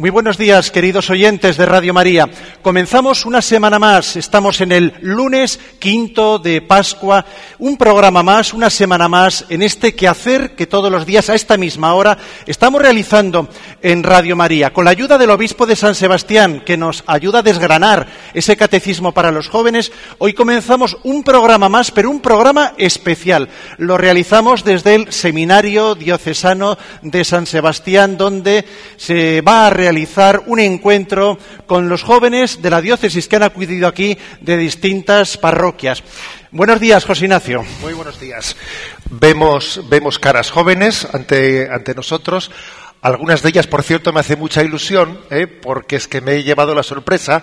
Muy buenos días, queridos oyentes de Radio María. Comenzamos una semana más. Estamos en el lunes quinto de Pascua. Un programa más, una semana más, en este quehacer que todos los días a esta misma hora estamos realizando en Radio María. Con la ayuda del obispo de San Sebastián, que nos ayuda a desgranar ese catecismo para los jóvenes, hoy comenzamos un programa más, pero un programa especial. Lo realizamos desde el Seminario Diocesano de San Sebastián, donde se va a realizar realizar un encuentro con los jóvenes de la diócesis que han acudido aquí de distintas parroquias. Buenos días, José Ignacio. Muy buenos días. Vemos, vemos caras jóvenes ante, ante nosotros. Algunas de ellas, por cierto, me hace mucha ilusión, ¿eh? porque es que me he llevado la sorpresa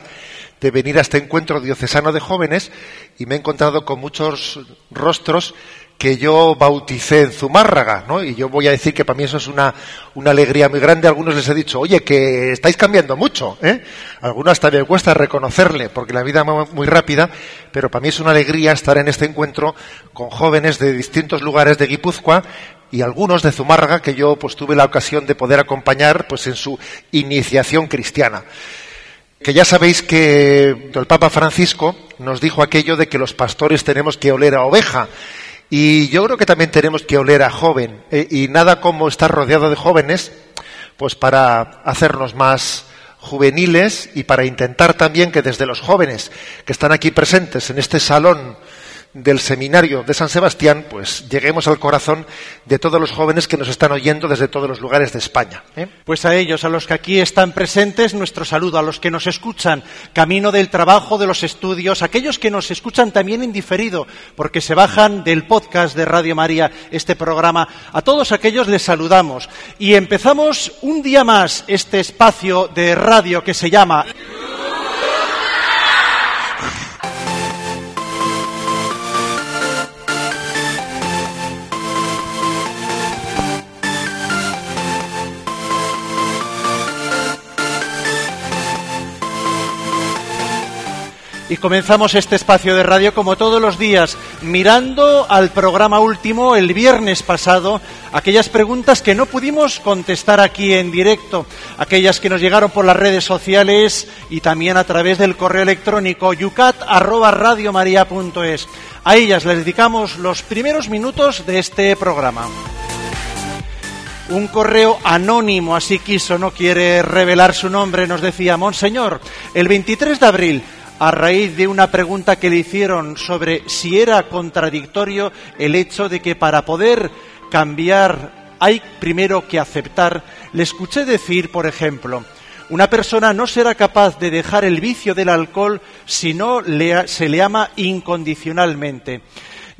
de venir a este encuentro diocesano de jóvenes y me he encontrado con muchos rostros que yo bauticé en Zumárraga, ¿no? Y yo voy a decir que para mí eso es una, una alegría muy grande. A algunos les he dicho, oye, que estáis cambiando mucho, ¿eh? algunos hasta me cuesta reconocerle, porque la vida es muy rápida, pero para mí es una alegría estar en este encuentro con jóvenes de distintos lugares de Guipúzcoa y algunos de Zumárraga que yo pues tuve la ocasión de poder acompañar pues en su iniciación cristiana. Que ya sabéis que el Papa Francisco nos dijo aquello de que los pastores tenemos que oler a oveja y yo creo que también tenemos que oler a joven. Eh, y nada como estar rodeado de jóvenes, pues para hacernos más juveniles y para intentar también que desde los jóvenes que están aquí presentes en este salón del seminario de San Sebastián, pues lleguemos al corazón de todos los jóvenes que nos están oyendo desde todos los lugares de España. ¿eh? Pues a ellos, a los que aquí están presentes, nuestro saludo, a los que nos escuchan camino del trabajo, de los estudios, aquellos que nos escuchan también en diferido, porque se bajan del podcast de Radio María este programa, a todos aquellos les saludamos. Y empezamos un día más este espacio de radio que se llama... Y comenzamos este espacio de radio como todos los días, mirando al programa último el viernes pasado, aquellas preguntas que no pudimos contestar aquí en directo, aquellas que nos llegaron por las redes sociales y también a través del correo electrónico yucat@radiomaria.es. A ellas les dedicamos los primeros minutos de este programa. Un correo anónimo, así quiso, no quiere revelar su nombre, nos decía, Monseñor, el 23 de abril a raíz de una pregunta que le hicieron sobre si era contradictorio el hecho de que para poder cambiar hay primero que aceptar, le escuché decir, por ejemplo, una persona no será capaz de dejar el vicio del alcohol si no se le ama incondicionalmente.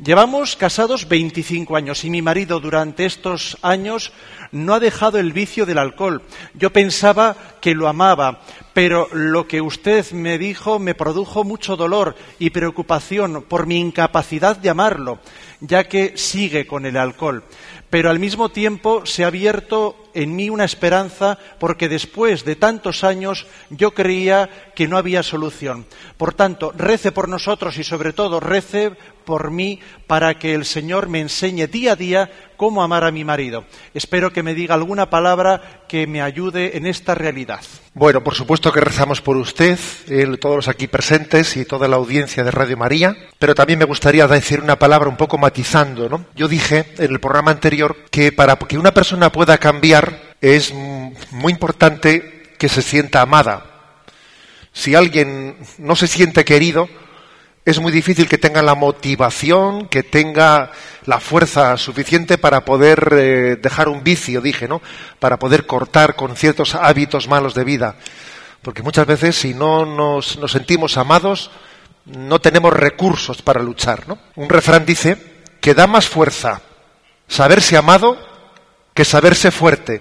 Llevamos casados 25 años y mi marido durante estos años no ha dejado el vicio del alcohol. Yo pensaba que lo amaba, pero lo que usted me dijo me produjo mucho dolor y preocupación por mi incapacidad de amarlo, ya que sigue con el alcohol. Pero al mismo tiempo se ha abierto en mí una esperanza porque después de tantos años yo creía que no había solución. Por tanto, rece por nosotros y sobre todo rece por mí para que el Señor me enseñe día a día cómo amar a mi marido. Espero que me diga alguna palabra que me ayude en esta realidad. Bueno, por supuesto que rezamos por usted, todos los aquí presentes y toda la audiencia de Radio María, pero también me gustaría decir una palabra un poco matizando. ¿no? Yo dije en el programa anterior que para que una persona pueda cambiar es muy importante que se sienta amada. Si alguien no se siente querido, es muy difícil que tenga la motivación, que tenga la fuerza suficiente para poder eh, dejar un vicio, dije, ¿no? Para poder cortar con ciertos hábitos malos de vida. Porque muchas veces si no nos, nos sentimos amados, no tenemos recursos para luchar, ¿no? Un refrán dice que da más fuerza saberse amado que saberse fuerte.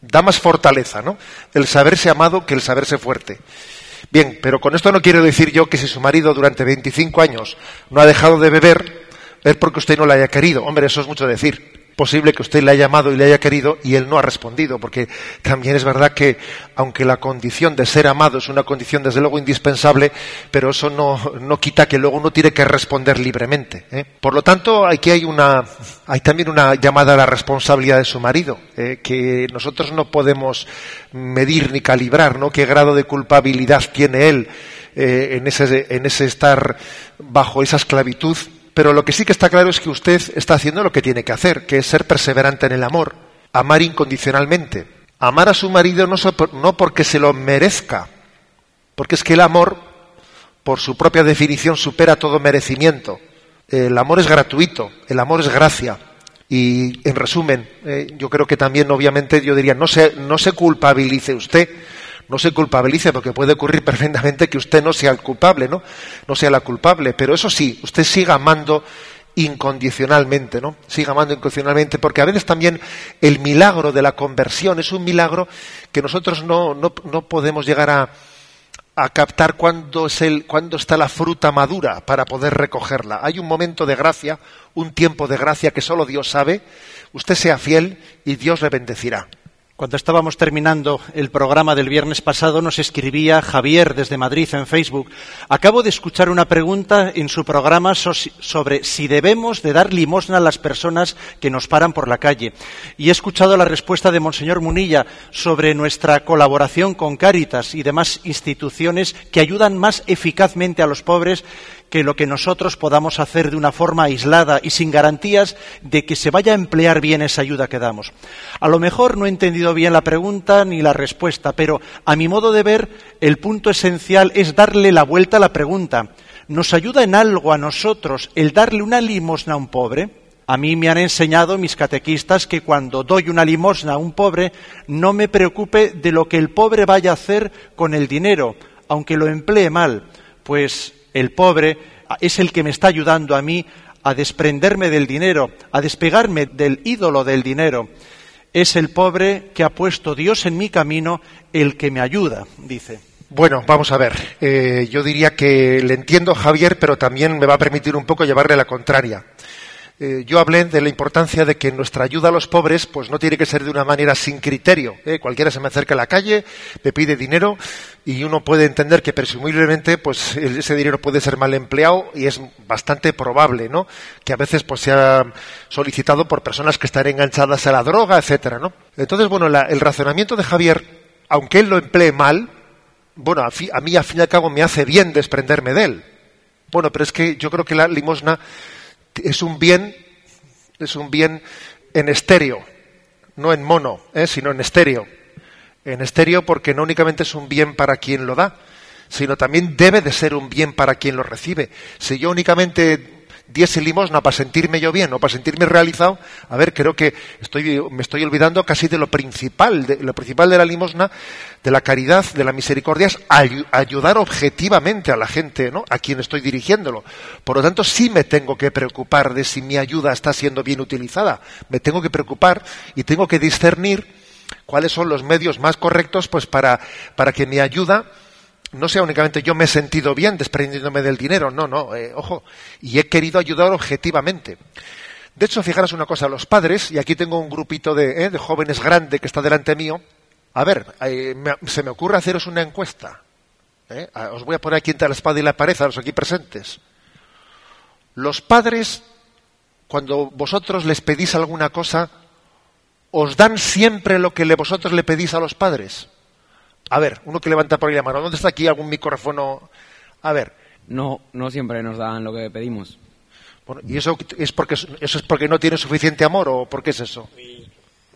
Da más fortaleza, ¿no? El saberse amado que el saberse fuerte. Bien, pero con esto no quiero decir yo que si su marido durante 25 años no ha dejado de beber, es porque usted no le haya querido. Hombre, eso es mucho decir. Posible que usted le haya llamado y le haya querido y él no ha respondido, porque también es verdad que, aunque la condición de ser amado es una condición desde luego indispensable, pero eso no, no quita que luego uno tiene que responder libremente. ¿eh? Por lo tanto, aquí hay, una, hay también una llamada a la responsabilidad de su marido, ¿eh? que nosotros no podemos medir ni calibrar, ¿no? Qué grado de culpabilidad tiene él eh, en, ese, en ese estar bajo esa esclavitud pero lo que sí que está claro es que usted está haciendo lo que tiene que hacer, que es ser perseverante en el amor, amar incondicionalmente. Amar a su marido no, no porque se lo merezca, porque es que el amor, por su propia definición, supera todo merecimiento. El amor es gratuito, el amor es gracia. Y en resumen, eh, yo creo que también, obviamente, yo diría, no se, no se culpabilice usted no se culpabilice, porque puede ocurrir perfectamente que usted no sea el culpable, ¿no? No sea la culpable, pero eso sí, usted siga amando incondicionalmente, ¿no? Siga amando incondicionalmente, porque a veces también el milagro de la conversión es un milagro que nosotros no, no, no podemos llegar a, a captar cuándo, es el, cuándo está la fruta madura para poder recogerla. Hay un momento de gracia, un tiempo de gracia que solo Dios sabe. Usted sea fiel y Dios le bendecirá. Cuando estábamos terminando el programa del viernes pasado, nos escribía Javier desde Madrid en Facebook. Acabo de escuchar una pregunta en su programa sobre si debemos de dar limosna a las personas que nos paran por la calle. Y he escuchado la respuesta de Monseñor Munilla sobre nuestra colaboración con Cáritas y demás instituciones que ayudan más eficazmente a los pobres que lo que nosotros podamos hacer de una forma aislada y sin garantías de que se vaya a emplear bien esa ayuda que damos. A lo mejor no he entendido bien la pregunta ni la respuesta, pero a mi modo de ver, el punto esencial es darle la vuelta a la pregunta. ¿Nos ayuda en algo a nosotros el darle una limosna a un pobre? A mí me han enseñado mis catequistas que cuando doy una limosna a un pobre, no me preocupe de lo que el pobre vaya a hacer con el dinero, aunque lo emplee mal, pues el pobre es el que me está ayudando a mí a desprenderme del dinero, a despegarme del ídolo del dinero. Es el pobre que ha puesto Dios en mi camino el que me ayuda, dice. Bueno, vamos a ver. Eh, yo diría que le entiendo Javier, pero también me va a permitir un poco llevarle la contraria. Eh, yo hablé de la importancia de que nuestra ayuda a los pobres pues no tiene que ser de una manera sin criterio. ¿eh? Cualquiera se me acerca a la calle, me pide dinero y uno puede entender que presumiblemente pues ese dinero puede ser mal empleado y es bastante probable, ¿no? Que a veces pues sea solicitado por personas que están enganchadas a la droga, etcétera, ¿no? Entonces, bueno, el razonamiento de Javier, aunque él lo emplee mal, bueno, a, a mí al fin y al cabo me hace bien desprenderme de él. Bueno, pero es que yo creo que la limosna es un bien, es un bien en estéreo, no en mono, ¿eh? sino en estéreo. En estéreo porque no únicamente es un bien para quien lo da, sino también debe de ser un bien para quien lo recibe. Si yo únicamente diese limosna para sentirme yo bien o para sentirme realizado, a ver, creo que estoy, me estoy olvidando casi de lo principal, de lo principal de la limosna, de la caridad, de la misericordia, es ayudar objetivamente a la gente, ¿no? A quien estoy dirigiéndolo. Por lo tanto, sí me tengo que preocupar de si mi ayuda está siendo bien utilizada. Me tengo que preocupar y tengo que discernir cuáles son los medios más correctos, pues para, para que mi ayuda no sea únicamente yo me he sentido bien desprendiéndome del dinero, no, no, eh, ojo, y he querido ayudar objetivamente. De hecho, fijaros una cosa, los padres, y aquí tengo un grupito de, eh, jóvenes grande que está delante mío, a ver, eh, se me ocurre haceros una encuesta. Os voy a poner aquí entre la espada y la pared a los aquí presentes. Los padres, cuando vosotros les pedís alguna cosa, ¿os dan siempre lo que vosotros le pedís a los padres? A ver, uno que levanta por ahí la mano. ¿Dónde está aquí algún micrófono? A ver. No, no siempre nos dan lo que pedimos. ¿Y eso es porque eso es porque no tiene suficiente amor o por qué es eso?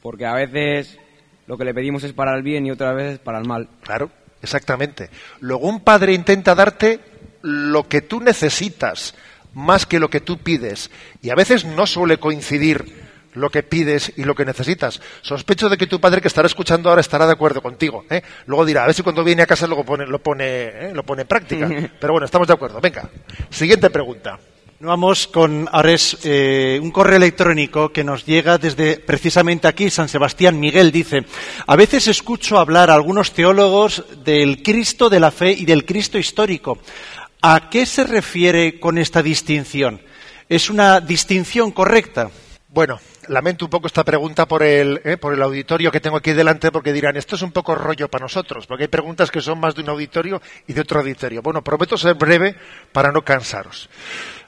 Porque a veces lo que le pedimos es para el bien y otras veces para el mal. Claro, exactamente. Luego un padre intenta darte lo que tú necesitas más que lo que tú pides y a veces no suele coincidir lo que pides y lo que necesitas. Sospecho de que tu padre que estará escuchando ahora estará de acuerdo contigo. ¿eh? Luego dirá, a ver si cuando viene a casa luego pone, lo, pone, ¿eh? lo pone en práctica. Pero bueno, estamos de acuerdo. Venga, siguiente pregunta. Vamos con Ares, eh, un correo electrónico que nos llega desde precisamente aquí, San Sebastián. Miguel dice, a veces escucho hablar a algunos teólogos del Cristo de la fe y del Cristo histórico. ¿A qué se refiere con esta distinción? ¿Es una distinción correcta? Bueno, lamento un poco esta pregunta por el, eh, por el auditorio que tengo aquí delante, porque dirán, esto es un poco rollo para nosotros, porque hay preguntas que son más de un auditorio y de otro auditorio. Bueno, prometo ser breve para no cansaros.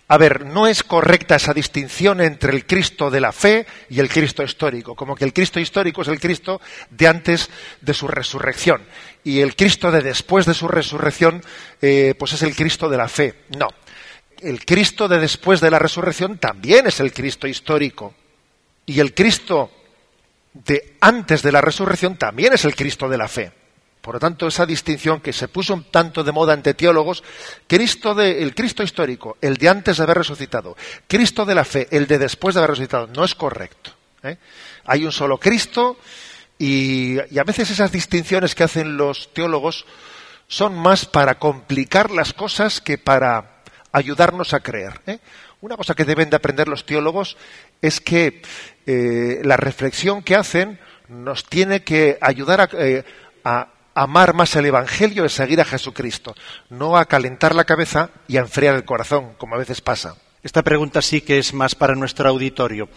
A ver, no es correcta esa distinción entre el Cristo de la fe y el Cristo histórico, como que el Cristo histórico es el Cristo de antes de su resurrección y el Cristo de después de su resurrección, eh, pues es el Cristo de la fe. No, el Cristo de después de la resurrección también es el Cristo histórico y el Cristo de antes de la resurrección también es el Cristo de la fe. Por lo tanto, esa distinción que se puso un tanto de moda entre teólogos, Cristo de, el Cristo histórico, el de antes de haber resucitado, Cristo de la fe, el de después de haber resucitado, no es correcto. ¿eh? Hay un solo Cristo y, y a veces esas distinciones que hacen los teólogos son más para complicar las cosas que para ayudarnos a creer. ¿eh? Una cosa que deben de aprender los teólogos es que eh, la reflexión que hacen nos tiene que ayudar a, eh, a amar más el Evangelio y seguir a Jesucristo, no a calentar la cabeza y a enfriar el corazón, como a veces pasa. Esta pregunta sí que es más para nuestro auditorio.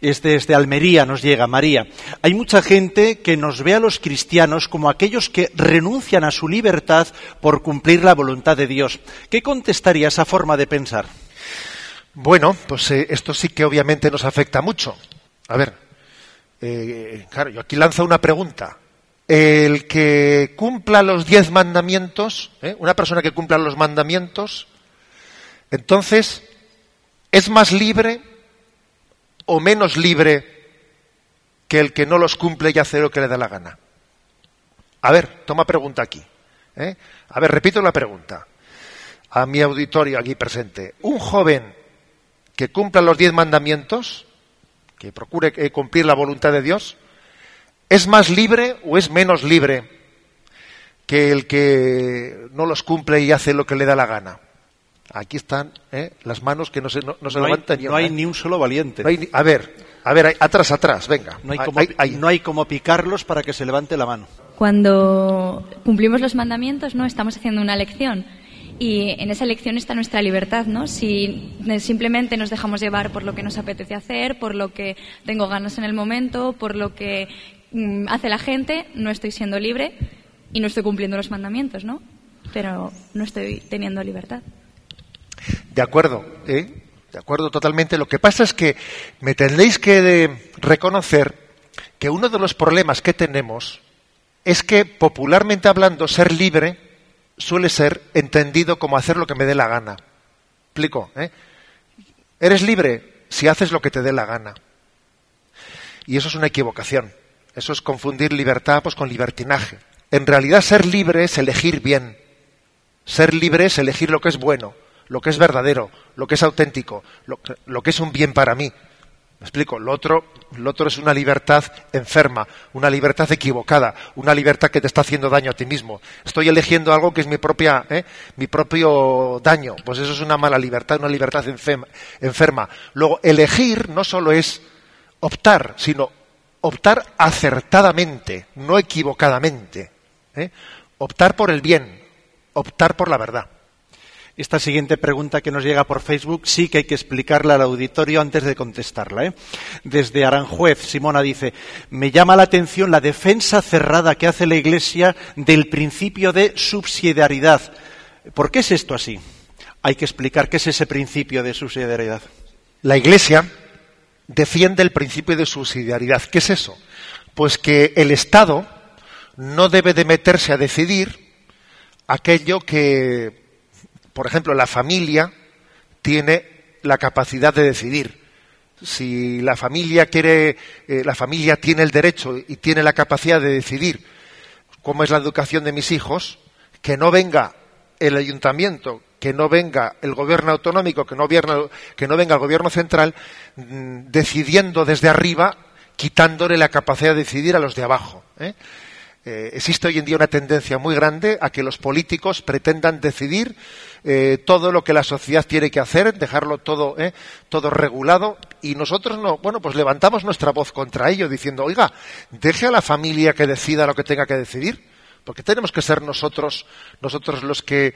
Es desde Almería, nos llega María. Hay mucha gente que nos ve a los cristianos como aquellos que renuncian a su libertad por cumplir la voluntad de Dios. ¿Qué contestaría esa forma de pensar? Bueno, pues eh, esto sí que obviamente nos afecta mucho. A ver, eh, claro, yo aquí lanzo una pregunta. El que cumpla los diez mandamientos, ¿eh? una persona que cumpla los mandamientos, entonces, ¿es más libre o menos libre que el que no los cumple y hace lo que le da la gana? A ver, toma pregunta aquí. ¿eh? A ver, repito la pregunta a mi auditorio aquí presente. Un joven que cumpla los diez mandamientos, que procure eh, cumplir la voluntad de Dios, ¿es más libre o es menos libre que el que no los cumple y hace lo que le da la gana? Aquí están ¿eh? las manos que no se, no, no se No hay, levantan ni no una, hay ¿eh? ni un solo valiente. Hay a ver, a ver, atrás, atrás, venga. No hay, como, ahí. no hay como picarlos para que se levante la mano. Cuando cumplimos los mandamientos, ¿no? Estamos haciendo una elección. Y en esa elección está nuestra libertad, ¿no? Si simplemente nos dejamos llevar por lo que nos apetece hacer, por lo que tengo ganas en el momento, por lo que mm, hace la gente, no estoy siendo libre y no estoy cumpliendo los mandamientos, ¿no? Pero no estoy teniendo libertad. De acuerdo, ¿eh? De acuerdo totalmente. Lo que pasa es que me tendréis que de- reconocer que uno de los problemas que tenemos es que, popularmente hablando, ser libre suele ser entendido como hacer lo que me dé la gana. ¿Explico? eh? Eres libre si haces lo que te dé la gana. Y eso es una equivocación. Eso es confundir libertad pues, con libertinaje. En realidad, ser libre es elegir bien. Ser libre es elegir lo que es bueno, lo que es verdadero, lo que es auténtico, lo que, lo que es un bien para mí. ¿Me explico? Lo otro, lo otro es una libertad enferma, una libertad equivocada, una libertad que te está haciendo daño a ti mismo. Estoy eligiendo algo que es mi propia, ¿eh? mi propio daño. Pues eso es una mala libertad, una libertad enferma. Luego, elegir no solo es optar, sino optar acertadamente, no equivocadamente. ¿eh? Optar por el bien, optar por la verdad. Esta siguiente pregunta que nos llega por Facebook sí que hay que explicarla al auditorio antes de contestarla. ¿eh? Desde Aranjuez, Simona dice, me llama la atención la defensa cerrada que hace la Iglesia del principio de subsidiariedad. ¿Por qué es esto así? Hay que explicar qué es ese principio de subsidiariedad. La Iglesia defiende el principio de subsidiariedad. ¿Qué es eso? Pues que el Estado no debe de meterse a decidir aquello que, por ejemplo, la familia tiene la capacidad de decidir. Si la familia quiere, eh, la familia tiene el derecho y tiene la capacidad de decidir cómo es la educación de mis hijos, que no venga el ayuntamiento, que no venga el gobierno autonómico, que no, que no venga el gobierno central, mm, decidiendo desde arriba, quitándole la capacidad de decidir a los de abajo. ¿eh? Eh, existe hoy en día una tendencia muy grande a que los políticos pretendan decidir eh, todo lo que la sociedad tiene que hacer, dejarlo todo, ¿eh? todo regulado, y nosotros no, bueno, pues levantamos nuestra voz contra ello, diciendo, oiga, deje a la familia que decida lo que tenga que decidir. Porque tenemos que ser nosotros, nosotros los que,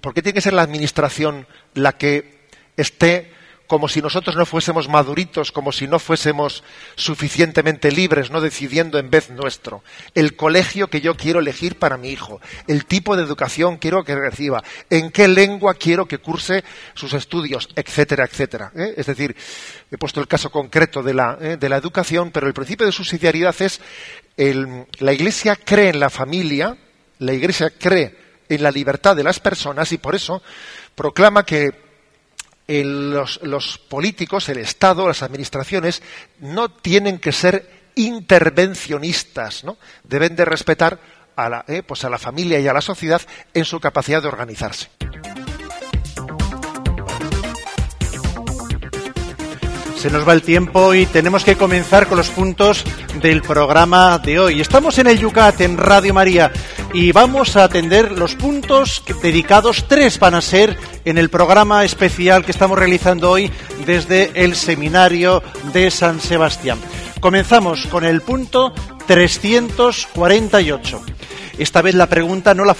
¿por qué tiene que ser la administración la que esté como si nosotros no fuésemos maduritos, como si no fuésemos suficientemente libres, no decidiendo en vez nuestro. El colegio que yo quiero elegir para mi hijo, el tipo de educación quiero que reciba, en qué lengua quiero que curse sus estudios, etcétera, etcétera. ¿eh? Es decir, he puesto el caso concreto de la, ¿eh? de la educación, pero el principio de subsidiariedad es la Iglesia cree en la familia, la Iglesia cree en la libertad de las personas y por eso proclama que los, políticos, el Estado, las administraciones, no tienen que ser intervencionistas, ¿no? Deben de respetar a la, eh, pues a la familia y a la sociedad en su capacidad de organizarse. Se nos va el tiempo y tenemos que comenzar con los puntos del programa de hoy. Estamos en el Yucat, en Radio María, y vamos a atender los puntos dedicados, tres van a ser, en el programa especial que estamos realizando hoy desde el Seminario de San Sebastián. Comenzamos con el punto 348. Esta vez la pregunta no la,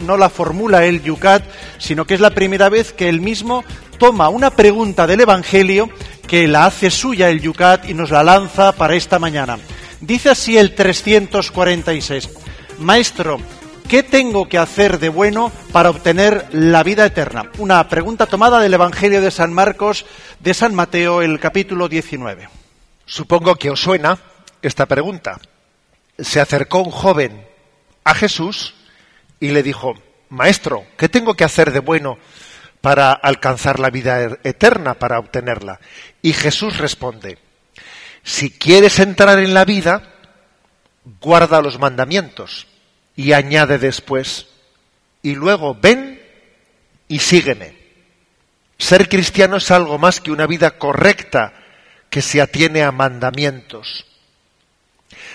no la formula el Yucat, sino que es la primera vez que él mismo toma una pregunta del Evangelio que la hace suya el Yucat y nos la lanza para esta mañana. Dice así el 346. Maestro, ¿qué tengo que hacer de bueno para obtener la vida eterna? Una pregunta tomada del Evangelio de San Marcos, de San Mateo, el capítulo 19. Supongo que os suena esta pregunta. Se acercó un joven a Jesús y le dijo, Maestro, ¿qué tengo que hacer de bueno para alcanzar la vida er-, eterna, para obtenerla. Y Jesús responde, si quieres entrar en la vida, guarda los mandamientos. Y añade después, y luego ven y sígueme. Ser cristiano es algo más que una vida correcta que se atiene a mandamientos.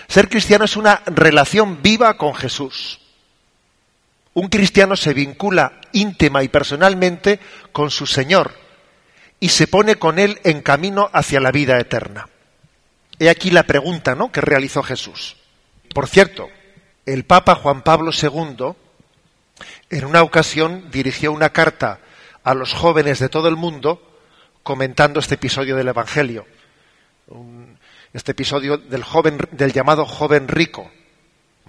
Ser cristiano es una relación viva con Jesús. Un cristiano se vincula íntima y personalmente con su Señor y se pone con Él en camino hacia la vida eterna. He aquí la pregunta ¿no? que realizó Jesús. Por cierto, el Papa Juan Pablo II en una ocasión dirigió una carta a los jóvenes de todo el mundo comentando este episodio del Evangelio. este episodio del joven, del llamado joven rico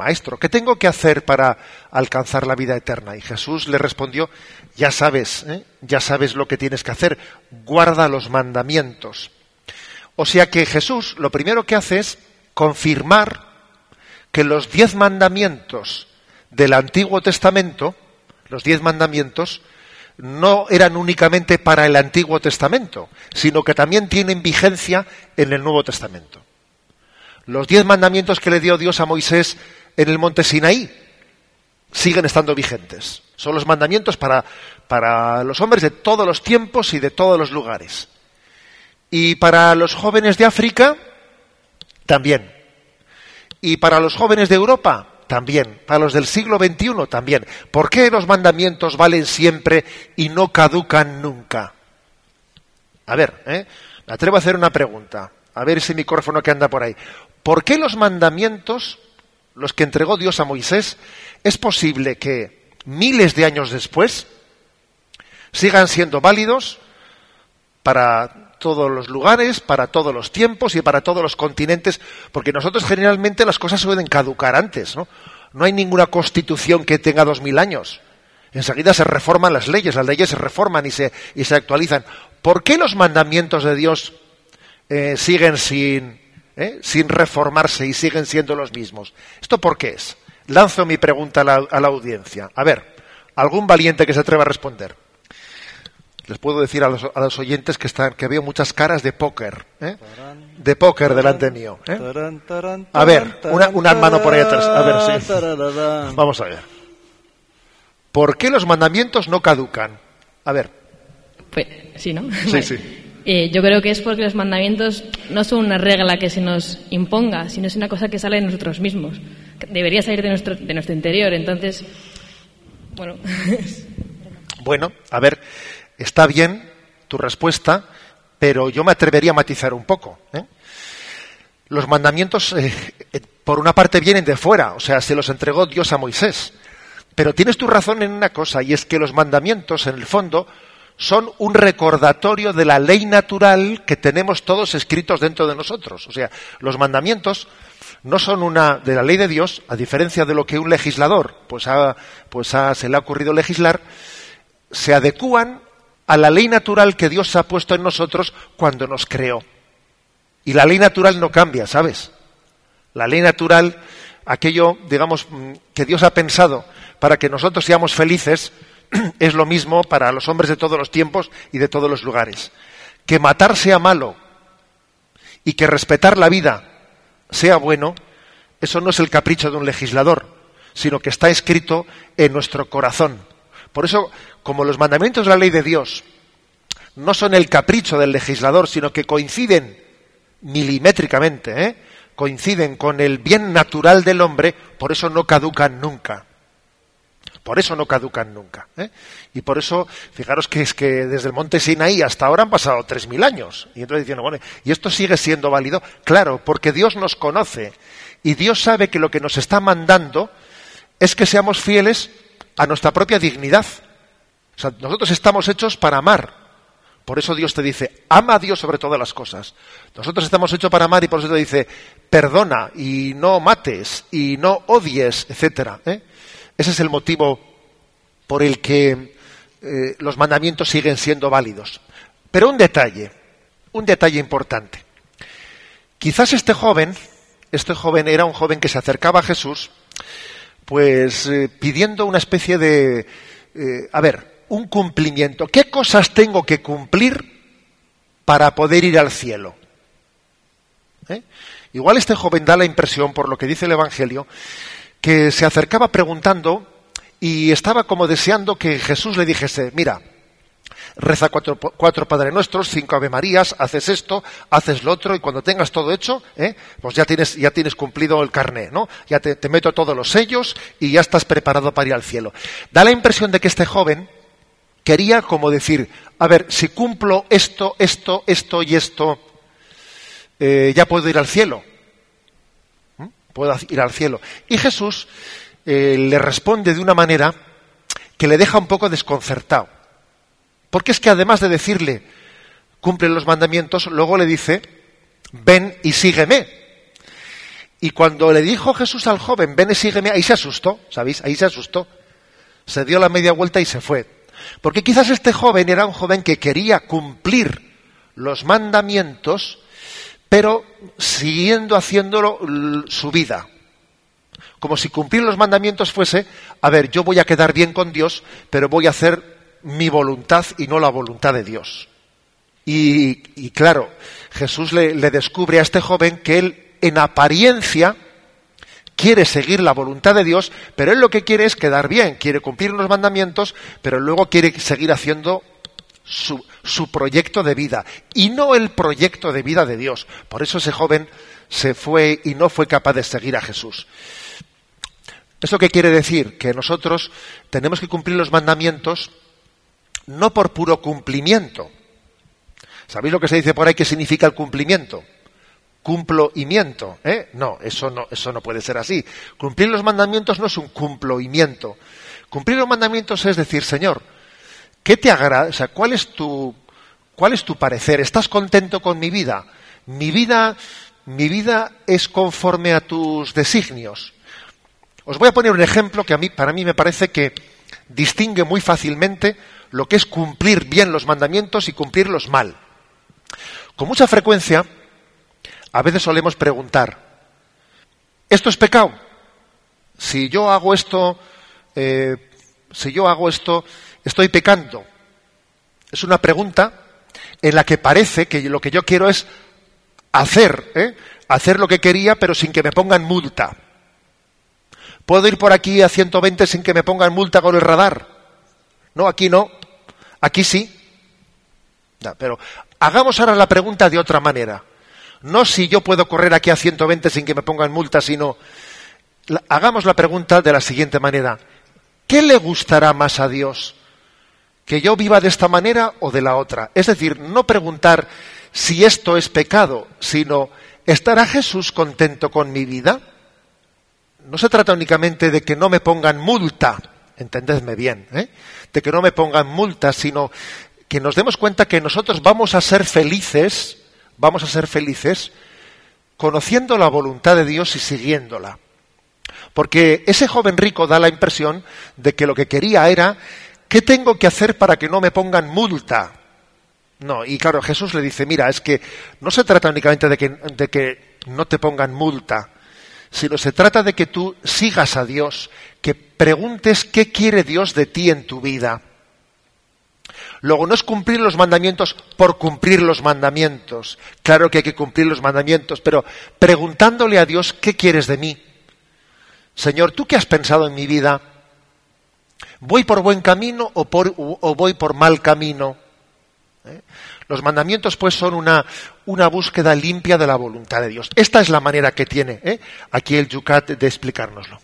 Maestro, ¿qué tengo que hacer para alcanzar la vida eterna? Y Jesús le respondió, ya sabes, ¿eh? ya sabes lo que tienes que hacer, guarda los mandamientos. O sea que Jesús lo primero que hace es confirmar que los diez mandamientos del Antiguo Testamento, los diez mandamientos, no eran únicamente para el Antiguo Testamento, sino que también tienen vigencia en el Nuevo Testamento. Los diez mandamientos que le dio Dios a Moisés en el monte Sinaí siguen estando vigentes. Son los mandamientos para, para los hombres de todos los tiempos y de todos los lugares. Y para los jóvenes de África, también. Y para los jóvenes de Europa, también. Para los del siglo XXI, también. ¿Por qué los mandamientos valen siempre y no caducan nunca? A ver, ¿eh? me atrevo a hacer una pregunta. A ver ese micrófono que anda por ahí. ¿Por qué los mandamientos los que entregó Dios a Moisés, es posible que miles de años después sigan siendo válidos para todos los lugares, para todos los tiempos y para todos los continentes, porque nosotros generalmente las cosas suelen caducar antes, ¿no? No hay ninguna constitución que tenga dos mil años. Enseguida se reforman las leyes, las leyes se reforman y se, y se actualizan. ¿Por qué los mandamientos de Dios eh, siguen sin, ¿eh? sin reformarse y siguen siendo los mismos. ¿Esto por qué es? Lanzo mi pregunta a la, audiencia. A ver, algún valiente que se atreva a responder. Les puedo decir a los, oyentes que están, que veo muchas caras de póker, ¿eh? de póker delante mío. ¿eh? A ver, una, mano por ahí atrás. A ver, sí. Vamos a ver. ¿Por qué los mandamientos no caducan? A ver. Pues sí, ¿no? Sí, sí. Eh, yo creo que es porque los mandamientos no son una regla que se nos imponga, sino es una cosa que sale de nosotros mismos. Debería salir de nuestro, de nuestro interior. Entonces, bueno. bueno, a ver, está bien tu respuesta, pero yo me atrevería a matizar un poco. ¿eh? Los mandamientos, eh, por una parte, vienen de fuera, o sea, se los entregó Dios a Moisés. Pero tienes tu razón en una cosa, y es que los mandamientos, en el fondo, son un recordatorio de la ley natural que tenemos todos escritos dentro de nosotros. O sea, los mandamientos no son una de la ley de Dios, a diferencia de lo que un legislador pues, pues se le ha ocurrido legislar, se adecúan a la ley natural que Dios ha puesto en nosotros cuando nos creó. Y la ley natural no cambia, ¿sabes? La ley natural, aquello, digamos, mm, que Dios ha pensado para que nosotros seamos felices, es lo mismo para los hombres de todos los tiempos y de todos los lugares. Que matar sea malo y que respetar la vida sea bueno, eso no es el capricho de un legislador, sino que está escrito en nuestro corazón. Por eso, como los mandamientos de la ley de Dios no son el capricho del legislador, sino que coinciden milimétricamente, ¿eh? coinciden con el bien natural del hombre, por eso no caducan nunca. Por eso no caducan nunca. ¿eh? Y por eso, fijaros que es que desde el monte Sinaí hasta ahora han pasado tres mil años. Y entonces diciendo, bueno, ¿y esto sigue siendo válido? Claro, porque Dios nos conoce. Y Dios sabe que lo que nos está mandando es que seamos fieles a nuestra propia dignidad. O sea, nosotros estamos hechos para amar. Por eso Dios te dice, ama a Dios sobre todas las cosas. Nosotros estamos hechos para amar y por eso te dice, perdona y no mates y no odies, etcétera. ¿eh? Ese es el motivo por el que eh, los mandamientos siguen siendo válidos. Pero un detalle, un detalle importante. Quizás este joven, este joven era un joven que se acercaba a Jesús, pues eh, pidiendo una especie de, eh, a ver, un cumplimiento. ¿Qué cosas tengo que cumplir para poder ir al cielo? Igual este joven da la impresión, por lo que dice el Evangelio, que se acercaba preguntando y estaba como deseando que Jesús le dijese, mira, reza cuatro, cuatro Nuestros, cinco Ave Marías, haces esto, haces lo otro, y cuando tengas todo hecho, ¿eh? pues ya tienes, ya tienes cumplido el carné, ¿no? Ya te, te, meto todos los sellos y ya estás preparado para ir al cielo. Da la impresión de que este joven quería como decir, a ver, si cumplo esto, esto, esto y esto, eh, ya puedo ir al cielo pueda ir al cielo. Y Jesús eh, le responde de una manera que le deja un poco desconcertado. Porque es que además de decirle, cumple los mandamientos, luego le dice, ven y sígueme. Y cuando le dijo Jesús al joven, ven y sígueme, ahí se asustó, ¿sabéis? Ahí se asustó. Se dio la media vuelta y se fue. Porque quizás este joven era un joven que quería cumplir los mandamientos, pero siguiendo haciéndolo su vida. Como si cumplir los mandamientos fuese, a ver, yo voy a quedar bien con Dios, pero voy a hacer mi voluntad y no la voluntad de Dios. Y, claro, Jesús le, descubre a este joven que él, en apariencia, quiere seguir la voluntad de Dios, pero él lo que quiere es quedar bien, quiere cumplir los mandamientos, pero luego quiere seguir haciendo su, proyecto de vida y no el proyecto de vida de Dios. Por eso ese joven se fue y no fue capaz de seguir a Jesús. ¿Eso qué quiere decir? Que nosotros tenemos que cumplir los mandamientos no por puro cumplimiento. ¿Sabéis lo que se dice por ahí que significa el cumplimiento? Cumploimiento, ¿eh? No, eso no, eso no puede ser así. Cumplir los mandamientos no es un cumploimiento. Cumplir los mandamientos es decir, Señor, ¿Qué te agrada? O sea, ¿cuál es tu, cuál es tu parecer? ¿Estás contento con mi vida? Mi vida, mi vida es conforme a tus designios. Os voy a poner un ejemplo que a mí, para mí me parece que distingue muy fácilmente lo que es cumplir bien los mandamientos y cumplirlos mal. Con mucha frecuencia, a veces solemos preguntar, ¿esto es pecado? Si yo hago esto, eh, si yo hago esto, estoy pecando? Es una pregunta en la que parece que lo que yo quiero es hacer, ¿eh? hacer lo que quería, pero sin que me pongan multa. ¿Puedo ir por aquí a 120 sin que me pongan multa con el radar? No, aquí no. Aquí sí. pero hagamos ahora la pregunta de otra manera. No si yo puedo correr aquí a 120 sin que me pongan multa, sino hagamos la pregunta de la siguiente manera. ¿Qué le gustará más a Dios? Que yo viva de esta manera o de la otra. Es decir, no preguntar si esto es pecado, sino ¿estará Jesús contento con mi vida? No se trata únicamente de que no me pongan multa, entendedme bien, ¿eh? de que no me pongan multa, sino que nos demos cuenta que nosotros vamos a ser felices, vamos a ser felices conociendo la voluntad de Dios y siguiéndola. Porque ese joven rico da la impresión de que lo que quería era, ¿qué tengo que hacer para que no me pongan multa? No, y claro, Jesús le dice, mira, es que no se trata únicamente de que, no te pongan multa, sino se trata de que tú sigas a Dios, que preguntes qué quiere Dios de ti en tu vida. Luego, no es cumplir los mandamientos por cumplir los mandamientos. Claro que hay que cumplir los mandamientos, pero preguntándole a Dios, ¿qué quieres de mí? Señor, ¿tú qué has pensado en mi vida? ¿Voy por buen camino o, por, o voy por mal camino? ¿Eh? Los mandamientos, pues, son una, una, búsqueda limpia de la voluntad de Dios. Esta es la manera que tiene ¿eh? aquí el Yucat de explicárnoslo.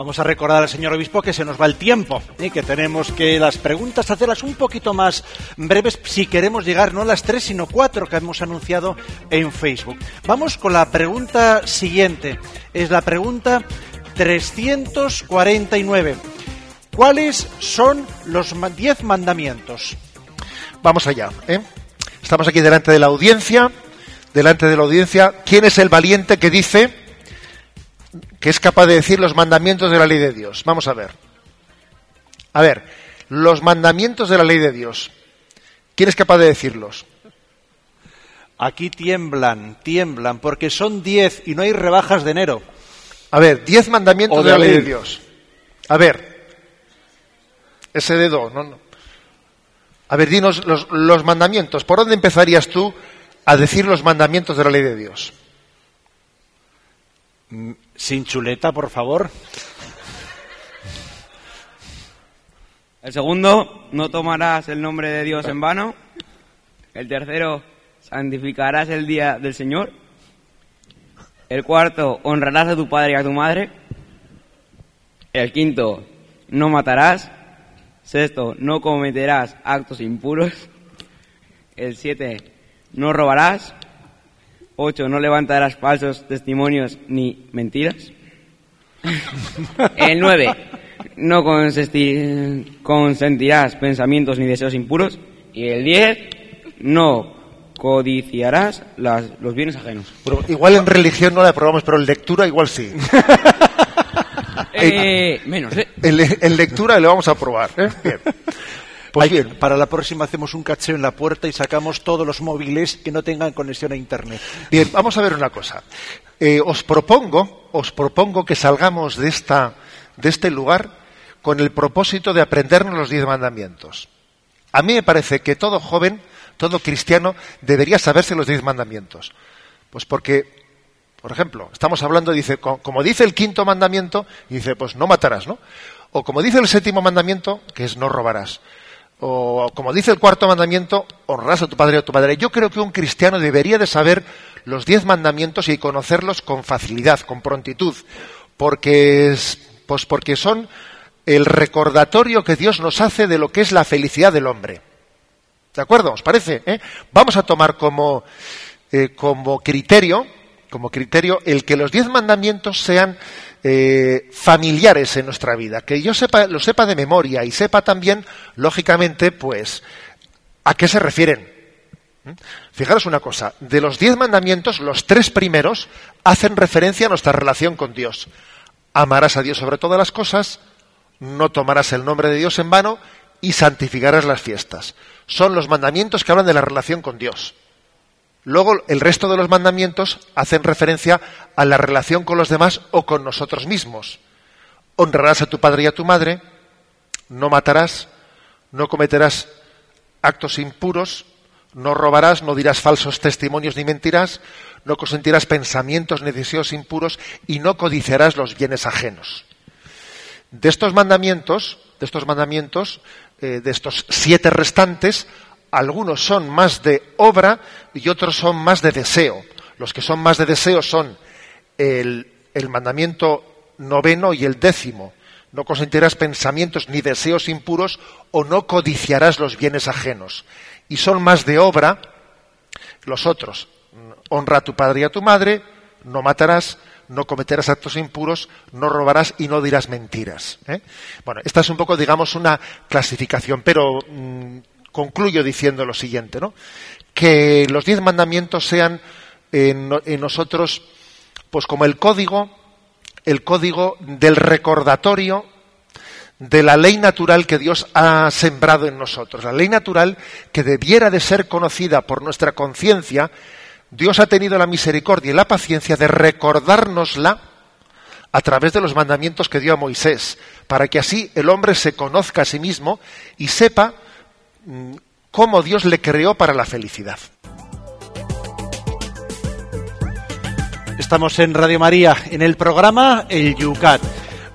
Vamos a recordar al señor obispo que se nos va el tiempo y que tenemos que las preguntas hacerlas un poquito más breves si queremos llegar no a las tres sino cuatro que hemos anunciado en Facebook. Vamos con la pregunta siguiente. Es la pregunta 349. ¿Cuáles son los diez mandamientos? Vamos allá. ¿eh? Estamos aquí delante de la audiencia. Delante de la audiencia, ¿quién es el valiente que dice que es capaz de decir los mandamientos de la ley de Dios. Vamos a ver. A ver, los mandamientos de la ley de Dios. ¿Quién es capaz de decirlos? Aquí tiemblan, tiemblan, porque son diez y no hay rebajas de enero. A ver, diez mandamientos de, la ley de Dios. A ver, ese dedo, no, no. A ver, dinos los, los mandamientos. ¿Por dónde empezarías tú a decir los mandamientos de la ley de Dios? Sin chuleta, por favor. El segundo, no tomarás el nombre de Dios en vano. El tercero, santificarás el día del Señor. El cuarto, honrarás a tu padre y a tu madre. El quinto, no matarás. Sexto, no cometerás actos impuros. El siete, no robarás. 8. No levantarás falsos testimonios ni mentiras. El 9. No consentirás pensamientos ni deseos impuros. Y el 10. No codiciarás los bienes ajenos. igual en religión no la aprobamos, pero en lectura igual sí. Eh, menos, ¿eh? En, lectura le vamos a probar. ¿eh? Bien. Pues bien, para la próxima hacemos un cacheo en la puerta y sacamos todos los móviles que no tengan conexión a Internet. Bien, vamos a ver una cosa. Eh, os propongo, os propongo que salgamos de esta, de este lugar con el propósito de aprendernos los diez mandamientos. A mí me parece que todo joven, todo cristiano, debería saberse los diez mandamientos. Pues porque, por ejemplo, estamos hablando, dice, como dice el quinto mandamiento, dice, pues no matarás, ¿no? O como dice el séptimo mandamiento, que es no robarás o como dice el cuarto mandamiento, honrarás a tu padre y a tu madre. Yo creo que un cristiano debería de saber los diez mandamientos y conocerlos con facilidad, con prontitud, porque, pues porque son el recordatorio que Dios nos hace de lo que es la felicidad del hombre. ¿De acuerdo? ¿Os parece? ¿Eh? Vamos a tomar como, eh, como criterio, como criterio, el que los diez mandamientos sean eh, familiares en nuestra vida, que yo lo sepa de memoria y sepa también, lógicamente, pues, a qué se refieren. ¿Mm? Fijaros una cosa, de los diez mandamientos, los tres primeros hacen referencia a nuestra relación con Dios. Amarás a Dios sobre todas las cosas, no tomarás el nombre de Dios en vano y santificarás las fiestas. Son los mandamientos que hablan de la relación con Dios. Luego, el resto de los mandamientos hacen referencia a la relación con los demás o con nosotros mismos. Honrarás a tu padre y a tu madre, no matarás, no cometerás actos impuros, no robarás, no dirás falsos testimonios ni mentirás, no consentirás pensamientos ni deseos impuros y no codiciarás los bienes ajenos. De estos mandamientos, de estos mandamientos, eh, de estos siete restantes, algunos son más de obra y otros son más de deseo. Los que son más de deseo son el, mandamiento noveno y el décimo. No consentirás pensamientos ni deseos impuros o no codiciarás los bienes ajenos. Y son más de obra los otros. Honra a tu padre y a tu madre, no matarás, no cometerás actos impuros, no robarás y no dirás mentiras. ¿eh? Bueno, esta es un poco, digamos, una clasificación, pero mm, concluyo diciendo lo siguiente, ¿no? Que los diez mandamientos sean en, en nosotros, pues como el código, el código del recordatorio de la ley natural que Dios ha sembrado en nosotros. La ley natural que debiera de ser conocida por nuestra conciencia, Dios ha tenido la misericordia y la paciencia de recordárnosla a través de los mandamientos que dio a Moisés, para que así el hombre se conozca a sí mismo y sepa mm, cómo Dios le creó para la felicidad. Estamos en Radio María, en el programa El Yucat.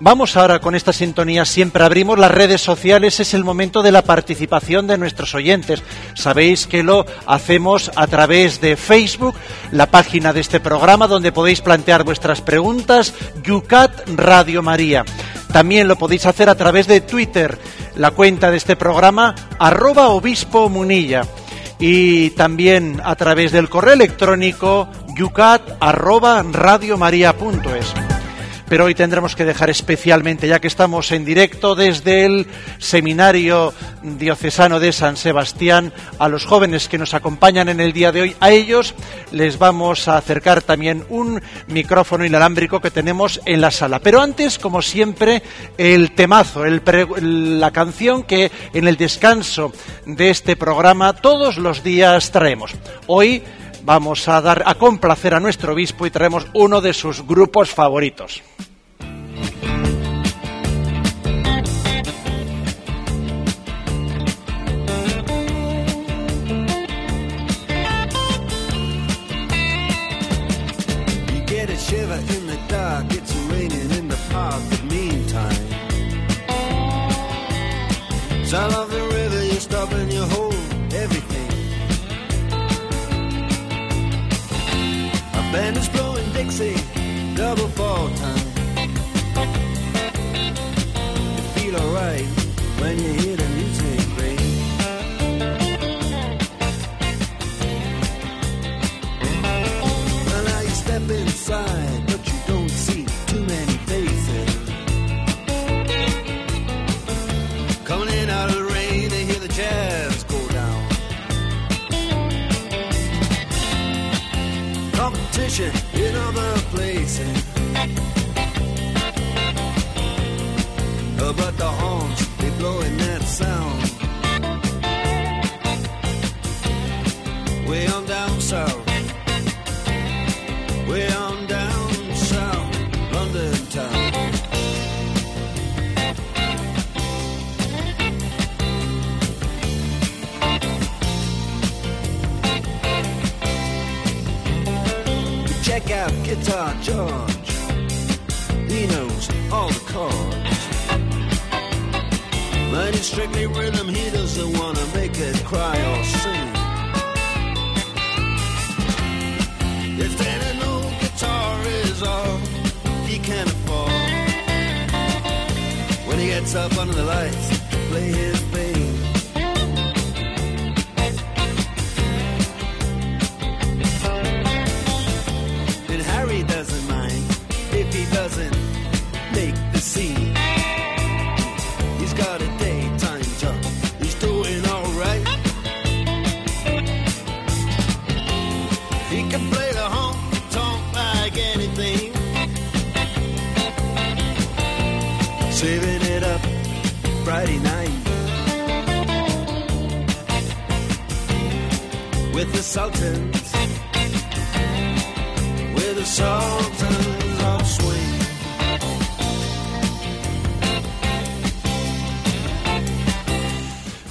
Vamos ahora con esta sintonía, siempre abrimos las redes sociales, es el momento de la participación de nuestros oyentes. Sabéis que lo hacemos a través de Facebook, la página de este programa donde podéis plantear vuestras preguntas, Yucat Radio María. También lo podéis hacer a través de Twitter, la cuenta de este programa, arroba obispo munilla. Y también a través del correo electrónico yucat arroba pero hoy tendremos que dejar especialmente, ya que estamos en directo desde el Seminario Diocesano de San Sebastián, a los jóvenes que nos acompañan en el día de hoy. A ellos les vamos a acercar también un micrófono inalámbrico que tenemos en la sala. Pero antes, como siempre, el temazo, el la canción que en el descanso de este programa todos los días traemos. Hoy vamos a dar a complacer a nuestro obispo y traemos uno de sus grupos favoritos.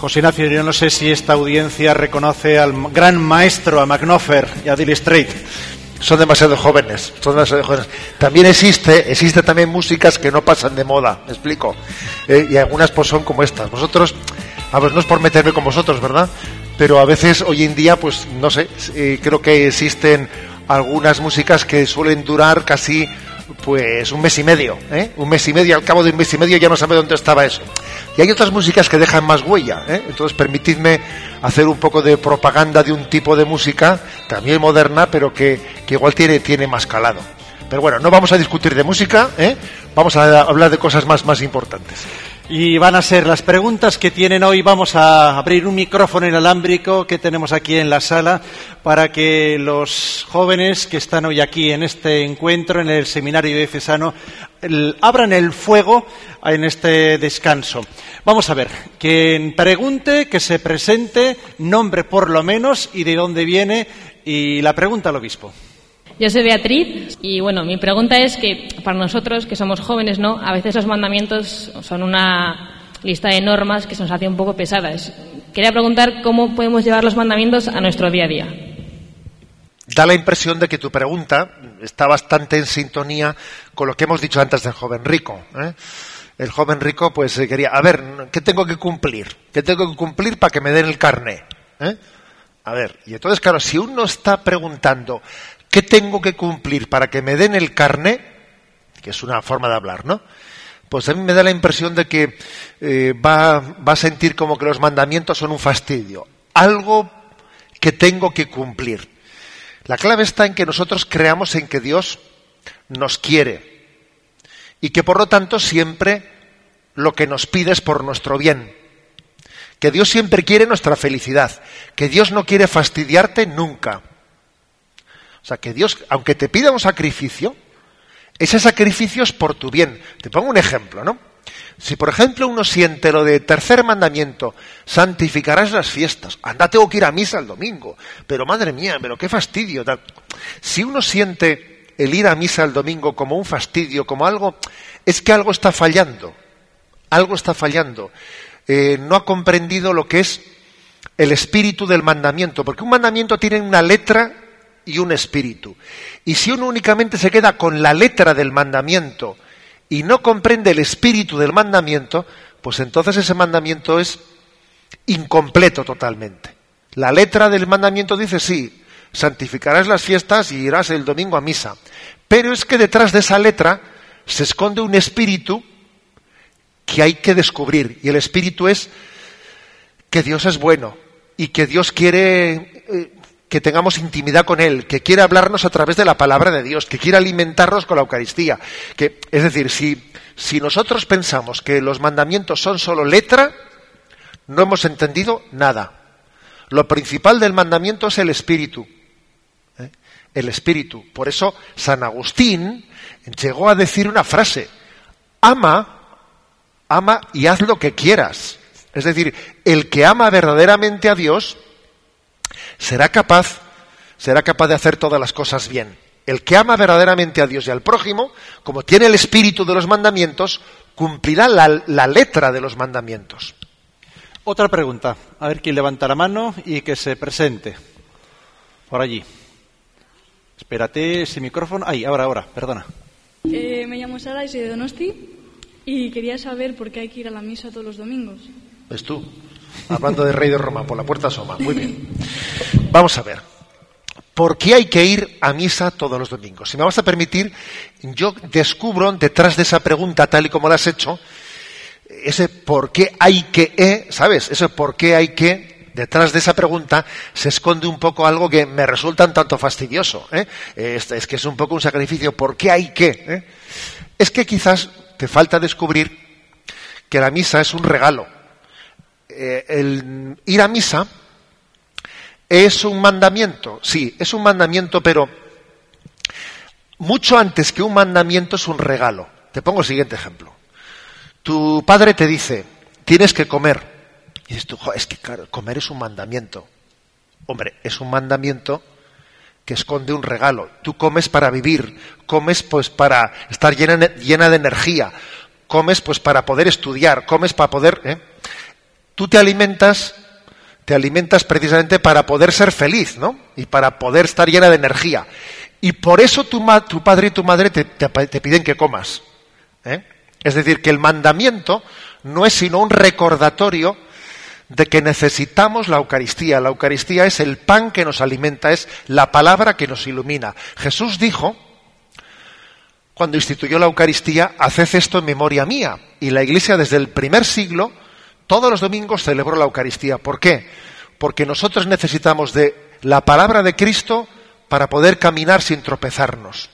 José Ignacio, yo no sé si esta audiencia reconoce al gran maestro, a McNoffer y a Dilly Strait. Son demasiado jóvenes. También existe, existe también músicas que no pasan de moda, me explico. Eh, y algunas pues son como estas. Vosotros, a ver, no es por meterme con vosotros, ¿verdad? Pero a veces hoy en día, pues no sé, eh, creo que existen algunas músicas que suelen durar casi pues un mes y medio, ¿eh? un mes y medio, al cabo de un mes y medio ya no sabe dónde estaba eso. Y hay otras músicas que dejan más huella, ¿eh? entonces permitidme hacer un poco de propaganda de un tipo de música, también moderna, pero que, que igual tiene, tiene más calado. Pero bueno, no vamos a discutir de música, ¿eh? vamos a hablar de cosas más, más importantes. Y van a ser las preguntas que tienen hoy. Vamos a abrir un micrófono inalámbrico que tenemos aquí en la sala para que los jóvenes que están hoy aquí en este encuentro, en el seminario de Cesano, abran el fuego en este descanso. Vamos a ver, quien pregunte, que se presente, nombre por lo menos y de dónde viene y la pregunta al obispo. Yo soy Beatriz y bueno, mi pregunta es que para nosotros que somos jóvenes, ¿no? A veces los mandamientos son una lista de normas que se nos hace un poco pesadas. Quería preguntar cómo podemos llevar los mandamientos a nuestro día a día. Da la impresión de que tu pregunta está bastante en sintonía con lo que hemos dicho antes del joven rico. ¿eh? El joven rico pues eh, quería, a ver, ¿qué tengo que cumplir? ¿Qué tengo que cumplir para que me den el carné? ¿Eh? A ver, y entonces claro, si uno está preguntando, ¿Qué tengo que cumplir para que me den el carné? Que es una forma de hablar, ¿no? Pues a mí me da la impresión de que eh, va, va a sentir como que los mandamientos son un fastidio. Algo que tengo que cumplir. La clave está en que nosotros creamos en que Dios nos quiere y que por lo tanto siempre lo que nos pide es por nuestro bien. Que Dios siempre quiere nuestra felicidad, que Dios no quiere fastidiarte nunca. O sea, que Dios, aunque te pida un sacrificio, ese sacrificio es por tu bien. Te pongo un ejemplo, ¿no? Si, por ejemplo, uno siente lo de tercer mandamiento, santificarás las fiestas, anda, tengo que ir a misa el domingo, pero madre mía, pero qué fastidio. Si uno siente el ir a misa el domingo como un fastidio, como algo, es que algo está fallando, algo está fallando. Eh, no ha comprendido lo que es el espíritu del mandamiento, porque un mandamiento tiene una letra y un espíritu. Y si uno únicamente se queda con la letra del mandamiento y no comprende el espíritu del mandamiento, pues entonces ese mandamiento es incompleto totalmente. La letra del mandamiento dice sí, santificarás las fiestas y irás el domingo a misa. Pero es que detrás de esa letra se esconde un espíritu que hay que descubrir. Y el espíritu es que Dios es bueno y que Dios quiere eh, que tengamos intimidad con Él, que quiere hablarnos a través de la palabra de Dios, que quiere alimentarnos con la Eucaristía. Que, es decir, si, si nosotros pensamos que los mandamientos son solo letra, no hemos entendido nada. Lo principal del mandamiento es el espíritu. ¿eh? El espíritu. Por eso San Agustín llegó a decir una frase, ama, ama y haz lo que quieras. Es decir, el que ama verdaderamente a Dios, será capaz, será capaz de hacer todas las cosas bien. El que ama verdaderamente a Dios y al prójimo, como tiene el espíritu de los mandamientos, cumplirá la, la letra de los mandamientos. Otra pregunta. A ver quién levanta la mano y que se presente. Por allí. Espérate ese micrófono. Ahí, ahora, ahora, perdona. Eh, me llamo Sara y soy de Donosti y quería saber por qué hay que ir a la misa todos los domingos. ¿Es tú? Hablando de Rey de Roma, por la puerta asoma. Muy bien. Vamos a ver. ¿Por qué hay que ir a misa todos los domingos? Si me vas a permitir, yo descubro detrás de esa pregunta, tal y como la has hecho, ese por qué hay que, eh, ¿sabes? Ese por qué hay que, detrás de esa pregunta se esconde un poco algo que me resulta un tanto fastidioso. ¿eh? Es, es, que es un poco un sacrificio. ¿Por qué hay que? Eh? Es que quizás te falta descubrir que la misa es un regalo. Eh, el ir a misa es un mandamiento, sí, es un mandamiento, pero mucho antes que un mandamiento es un regalo. Te pongo el siguiente ejemplo. Tu padre te dice, tienes que comer. Y dices tú, es que claro, comer es un mandamiento. Hombre, es un mandamiento que esconde un regalo. Tú comes para vivir, comes pues para estar llena, llena de energía, comes pues para poder estudiar, comes para poder... ¿eh? Tú te alimentas, te alimentas precisamente para poder ser feliz, ¿no? Y para poder estar llena de energía. Y por eso tu, padre y tu madre te, te, piden que comas. ¿eh? Es decir, que el mandamiento no es sino un recordatorio de que necesitamos la Eucaristía. La Eucaristía es el pan que nos alimenta, es la palabra que nos ilumina. Jesús dijo, cuando instituyó la Eucaristía, haced esto en memoria mía. Y la Iglesia desde el primer siglo todos los domingos celebró la Eucaristía. ¿Por qué? Porque nosotros necesitamos de la palabra de Cristo para poder caminar sin tropezarnos.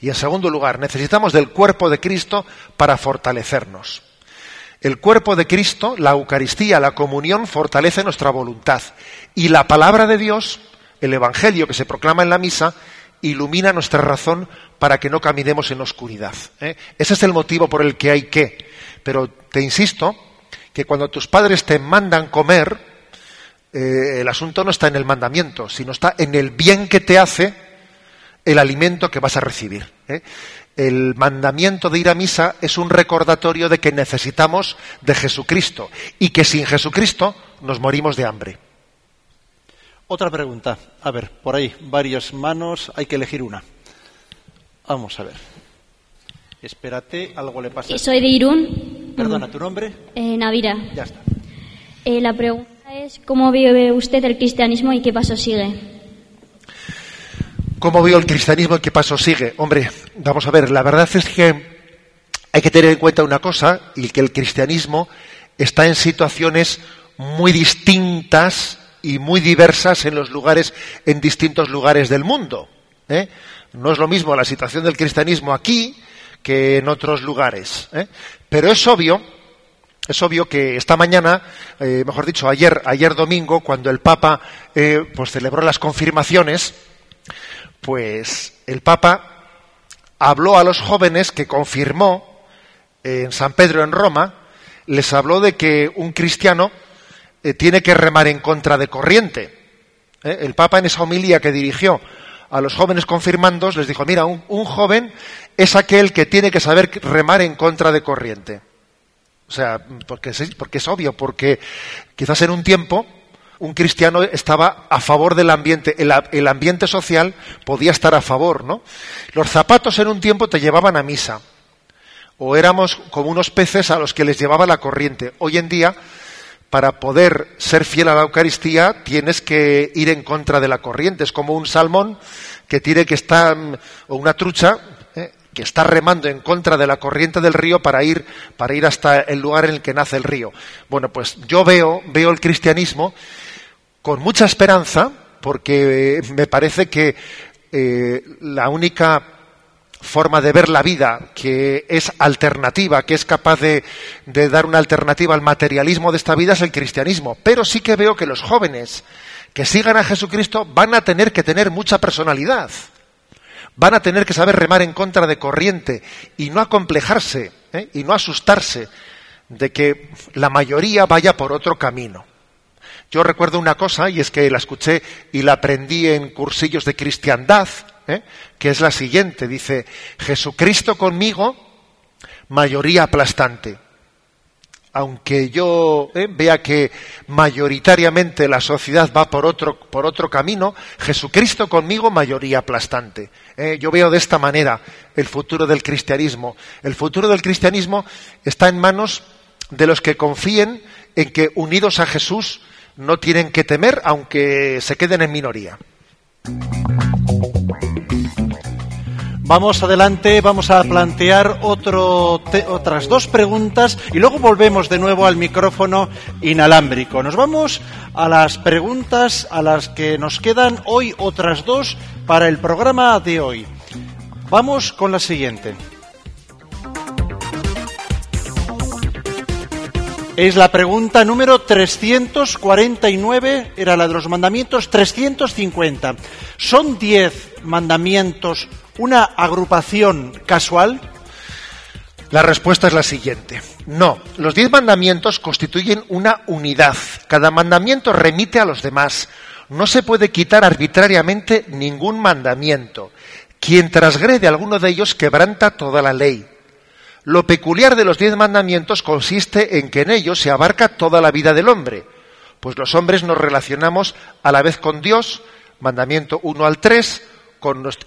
Y en segundo lugar, necesitamos del cuerpo de Cristo para fortalecernos. El cuerpo de Cristo, la Eucaristía, la comunión, fortalece nuestra voluntad. Y la palabra de Dios, el Evangelio que se proclama en la misa, ilumina nuestra razón para que no caminemos en oscuridad. ¿eh? Ese es el motivo por el que hay que. Pero te insisto que cuando tus padres te mandan comer, eh, el asunto no está en el mandamiento, sino está en el bien que te hace el alimento que vas a recibir. ¿eh? El mandamiento de ir a misa es un recordatorio de que necesitamos de Jesucristo y que sin Jesucristo nos morimos de hambre. Otra pregunta. A ver, por ahí, varias manos, hay que elegir una. Vamos a ver. Espérate, algo le pasa. Soy de Irún. Perdona, ¿tu nombre? Eh, Navira. Ya está. Eh, la pregunta es, ¿cómo vive usted el cristianismo y qué paso sigue? ¿Cómo veo el cristianismo y qué paso sigue? Hombre, vamos a ver, la verdad es que hay que tener en cuenta una cosa, y que el cristianismo está en situaciones muy distintas y muy diversas en los lugares, en distintos lugares del mundo. ¿eh? No es lo mismo la situación del cristianismo aquí que en otros lugares. ¿eh? Pero es obvio, es obvio que esta mañana, eh, mejor dicho, ayer, ayer domingo, cuando el Papa pues celebró las confirmaciones, pues el Papa habló a los jóvenes que confirmó en San Pedro en Roma, les habló de que un cristiano eh, tiene que remar en contra de corriente. ¿Eh? El Papa en esa homilía que dirigió a los jóvenes confirmandos les dijo, mira, un, joven es aquel que tiene que saber remar en contra de corriente. O sea, porque es obvio, porque quizás en un tiempo un cristiano estaba a favor del ambiente, el, ambiente social podía estar a favor, ¿no? Los zapatos en un tiempo te llevaban a misa, o éramos como unos peces a los que les llevaba la corriente. Hoy en día, para poder ser fiel a la Eucaristía, tienes que ir en contra de la corriente. Es como un salmón que tiene que estar, o una trucha, ¿eh? que está remando en contra de la corriente del río para ir, para ir hasta el lugar en el que nace el río. Bueno, pues yo veo, veo el cristianismo con mucha esperanza, porque eh, me parece que eh, la única forma de ver la vida que es alternativa, que es capaz de, dar una alternativa al materialismo de esta vida es el cristianismo. Pero sí que veo que los jóvenes que sigan a Jesucristo van a tener que tener mucha personalidad. Van a tener que saber remar en contra de corriente y no acomplejarse ¿eh? y no asustarse de que la mayoría vaya por otro camino. Yo recuerdo una cosa, y es que la escuché y la aprendí en cursillos de cristiandad, ¿eh? que es la siguiente. Dice, Jesucristo conmigo, mayoría aplastante. Aunque yo ¿eh? vea que mayoritariamente la sociedad va por otro, por otro camino, Jesucristo conmigo, mayoría aplastante. ¿eh? Yo veo de esta manera el futuro del cristianismo. El futuro del cristianismo está en manos de los que confíen en que unidos a Jesús no tienen que temer aunque se queden en minoría. Vamos adelante, vamos a plantear otras dos preguntas y luego volvemos de nuevo al micrófono inalámbrico. Nos vamos a las preguntas a las que nos quedan hoy otras dos para el programa de hoy. Vamos con la siguiente. Es la pregunta número 349, era la de los mandamientos 350. ¿Son 10 mandamientos una agrupación casual? La respuesta es la siguiente. No, los diez mandamientos constituyen una unidad. Cada mandamiento remite a los demás. No se puede quitar arbitrariamente ningún mandamiento. Quien transgrede alguno de ellos quebranta toda la ley. Lo peculiar de los diez mandamientos consiste en que en ellos se abarca toda la vida del hombre, pues los hombres nos relacionamos a la vez con Dios, mandamiento 1 al 3,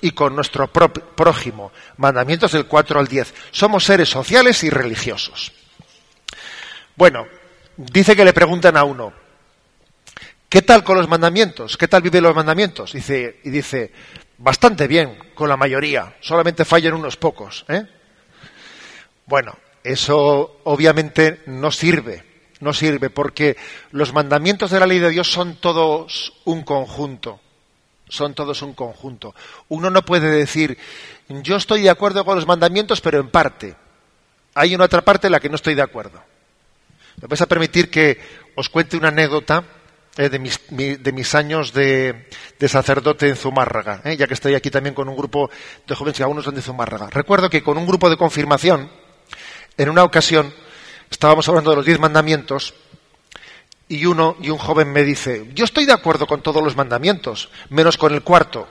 y con nuestro prójimo, mandamientos del 4 al 10. Somos seres sociales y religiosos. Bueno, dice que le preguntan a uno, ¿qué tal con los mandamientos? ¿Qué tal viven los mandamientos? Dice, y dice, bastante bien, con la mayoría, solamente fallan unos pocos. ¿eh? Bueno, eso obviamente no sirve, no sirve, porque los mandamientos de la ley de Dios son todos un conjunto, son todos un conjunto. Uno no puede decir, yo estoy de acuerdo con los mandamientos, pero en parte. Hay una otra parte en la que no estoy de acuerdo. ¿Me vais a permitir que os cuente una anécdota eh, de, mis, de, mis, años de, de sacerdote en Zumárraga, eh, ya que estoy aquí también con un grupo de jóvenes que algunos son de Zumárraga. Recuerdo que con un grupo de confirmación, en una ocasión, estábamos hablando de los diez mandamientos y uno y un joven me dice, yo estoy de acuerdo con todos los mandamientos, menos con el cuarto.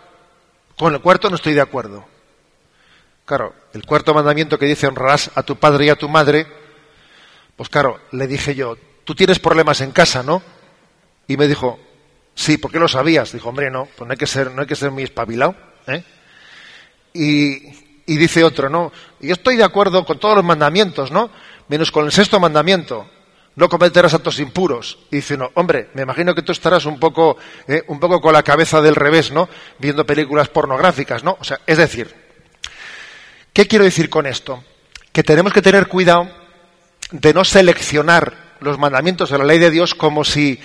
Con el cuarto no estoy de acuerdo. Claro, el cuarto mandamiento que dice honrarás a tu padre y a tu madre, pues claro, le dije yo, tú tienes problemas en casa, ¿no? Y me dijo, sí, ¿por qué lo sabías? Dijo, hombre, no, pues no hay que ser, no hay que ser muy espabilado. ¿eh? Y, y dice otro, no, yo estoy de acuerdo con todos los mandamientos, ¿no? Menos con el sexto mandamiento no cometerás actos impuros. Y dice, no, hombre, me imagino que tú estarás un poco, eh, un poco con la cabeza del revés, ¿no? Viendo películas pornográficas, ¿no? O sea, es decir, ¿qué quiero decir con esto? Que tenemos que tener cuidado de no seleccionar los mandamientos de la ley de Dios como si,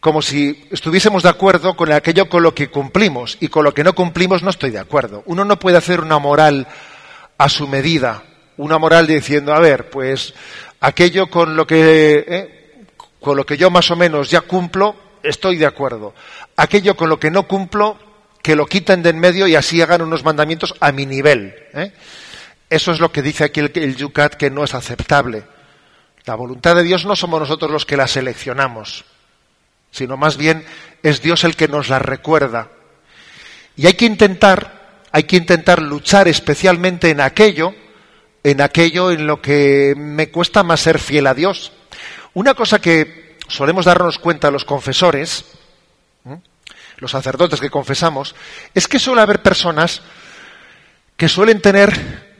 como si estuviésemos de acuerdo con aquello con lo que cumplimos y con lo que no cumplimos no estoy de acuerdo. Uno no puede hacer una moral a su medida, una moral diciendo, a ver, pues aquello con lo que eh, con lo que yo más o menos ya cumplo, estoy de acuerdo. Aquello con lo que no cumplo, que lo quiten de en medio y así hagan unos mandamientos a mi nivel. ¿eh? Eso es lo que dice aquí el, el Yucat que no es aceptable. La voluntad de Dios no somos nosotros los que la seleccionamos, sino más bien es Dios el que nos la recuerda. Y hay que intentar, hay que intentar luchar especialmente en aquello en aquello en lo que me cuesta más ser fiel a Dios. Una cosa que solemos darnos cuenta los confesores, los sacerdotes que confesamos, es que suele haber personas que suelen tener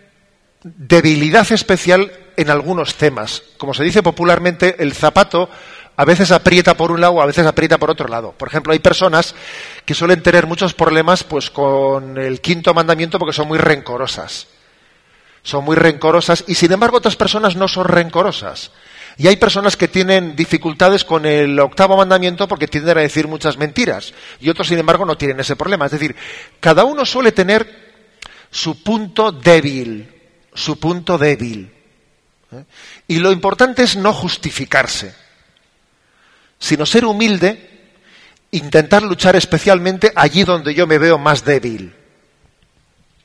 debilidad especial en algunos temas. Como se dice popularmente, el zapato a veces aprieta por un lado, a veces aprieta por otro lado. Por ejemplo, hay personas que suelen tener muchos problemas pues con el quinto mandamiento porque son muy rencorosas son muy rencorosas y sin embargo otras personas no son rencorosas. Y hay personas que tienen dificultades con el octavo mandamiento porque tienden a decir muchas mentiras y otros sin embargo no tienen ese problema. Es decir, cada uno suele tener su punto débil, su punto débil. ¿eh? Y lo importante es no justificarse, sino ser humilde, intentar luchar especialmente allí donde yo me veo más débil.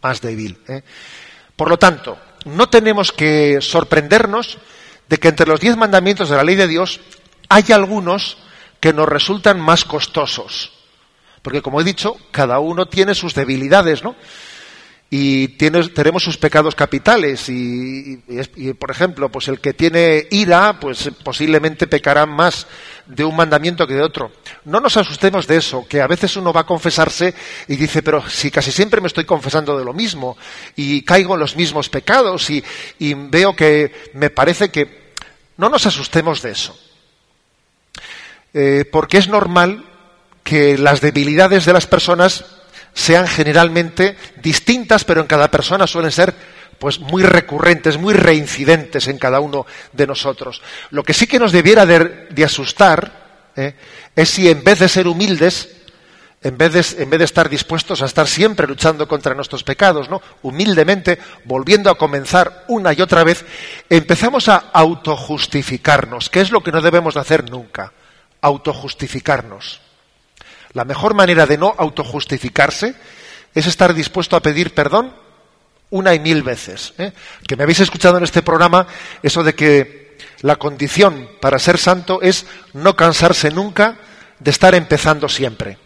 Más débil. ¿eh? Por lo tanto, no tenemos que sorprendernos de que entre los diez mandamientos de la ley de Dios hay algunos que nos resultan más costosos. Porque, como he dicho, cada uno tiene sus debilidades, ¿no? Y tenemos sus pecados capitales y, por ejemplo pues el que tiene ira pues posiblemente pecará más de un mandamiento que de otro. No nos asustemos de eso que a veces uno va a confesarse y dice pero si casi siempre me estoy confesando de lo mismo y caigo en los mismos pecados y, veo que me parece que no nos asustemos de eso eh, porque es normal que las debilidades de las personas sean generalmente distintas, pero en cada persona suelen ser pues muy recurrentes, muy reincidentes en cada uno de nosotros. Lo que sí que nos debiera de, asustar ¿eh? es si en vez de ser humildes, en vez de, en vez de estar dispuestos a estar siempre luchando contra nuestros pecados, ¿no? humildemente, volviendo a comenzar una y otra vez, empezamos a autojustificarnos, que es lo que no debemos de hacer nunca, autojustificarnos. La mejor manera de no autojustificarse es estar dispuesto a pedir perdón una y mil veces. ¿eh? Que me habéis escuchado en este programa eso de que la condición para ser santo es no cansarse nunca de estar empezando siempre.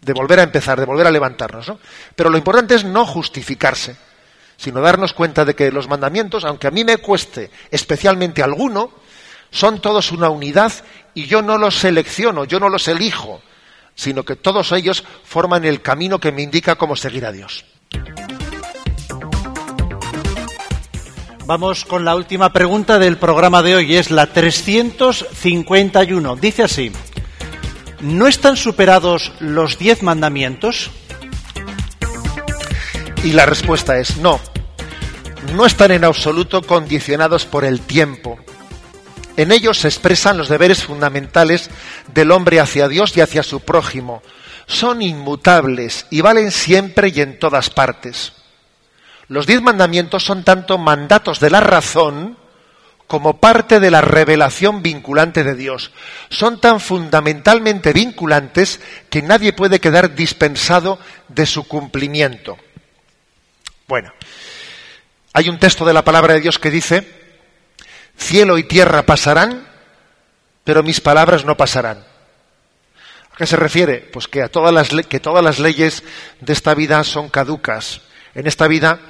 De volver a empezar, de volver a levantarnos. Pero lo importante es no justificarse, sino darnos cuenta de que los mandamientos, aunque a mí me cueste especialmente alguno, son todos una unidad y yo no los selecciono, yo no los elijo, sino que todos ellos forman el camino que me indica cómo seguir a Dios. Vamos con la última pregunta del programa de hoy, es la 351. Dice así, ¿no están superados los diez mandamientos? Y la respuesta es no. No están en absoluto condicionados por el tiempo, en ellos se expresan los deberes fundamentales del hombre hacia Dios y hacia su prójimo. son inmutables y valen siempre y en todas partes. Los diez mandamientos son tanto mandatos de la razón como parte de la revelación vinculante de Dios. Son tan fundamentalmente vinculantes que nadie puede quedar dispensado de su cumplimiento. Bueno, hay un texto de la palabra de Dios que dice, cielo y tierra pasarán, pero mis palabras no pasarán. ¿A qué se refiere? Pues que, a todas las, que todas las leyes de esta vida son caducas. En esta vida,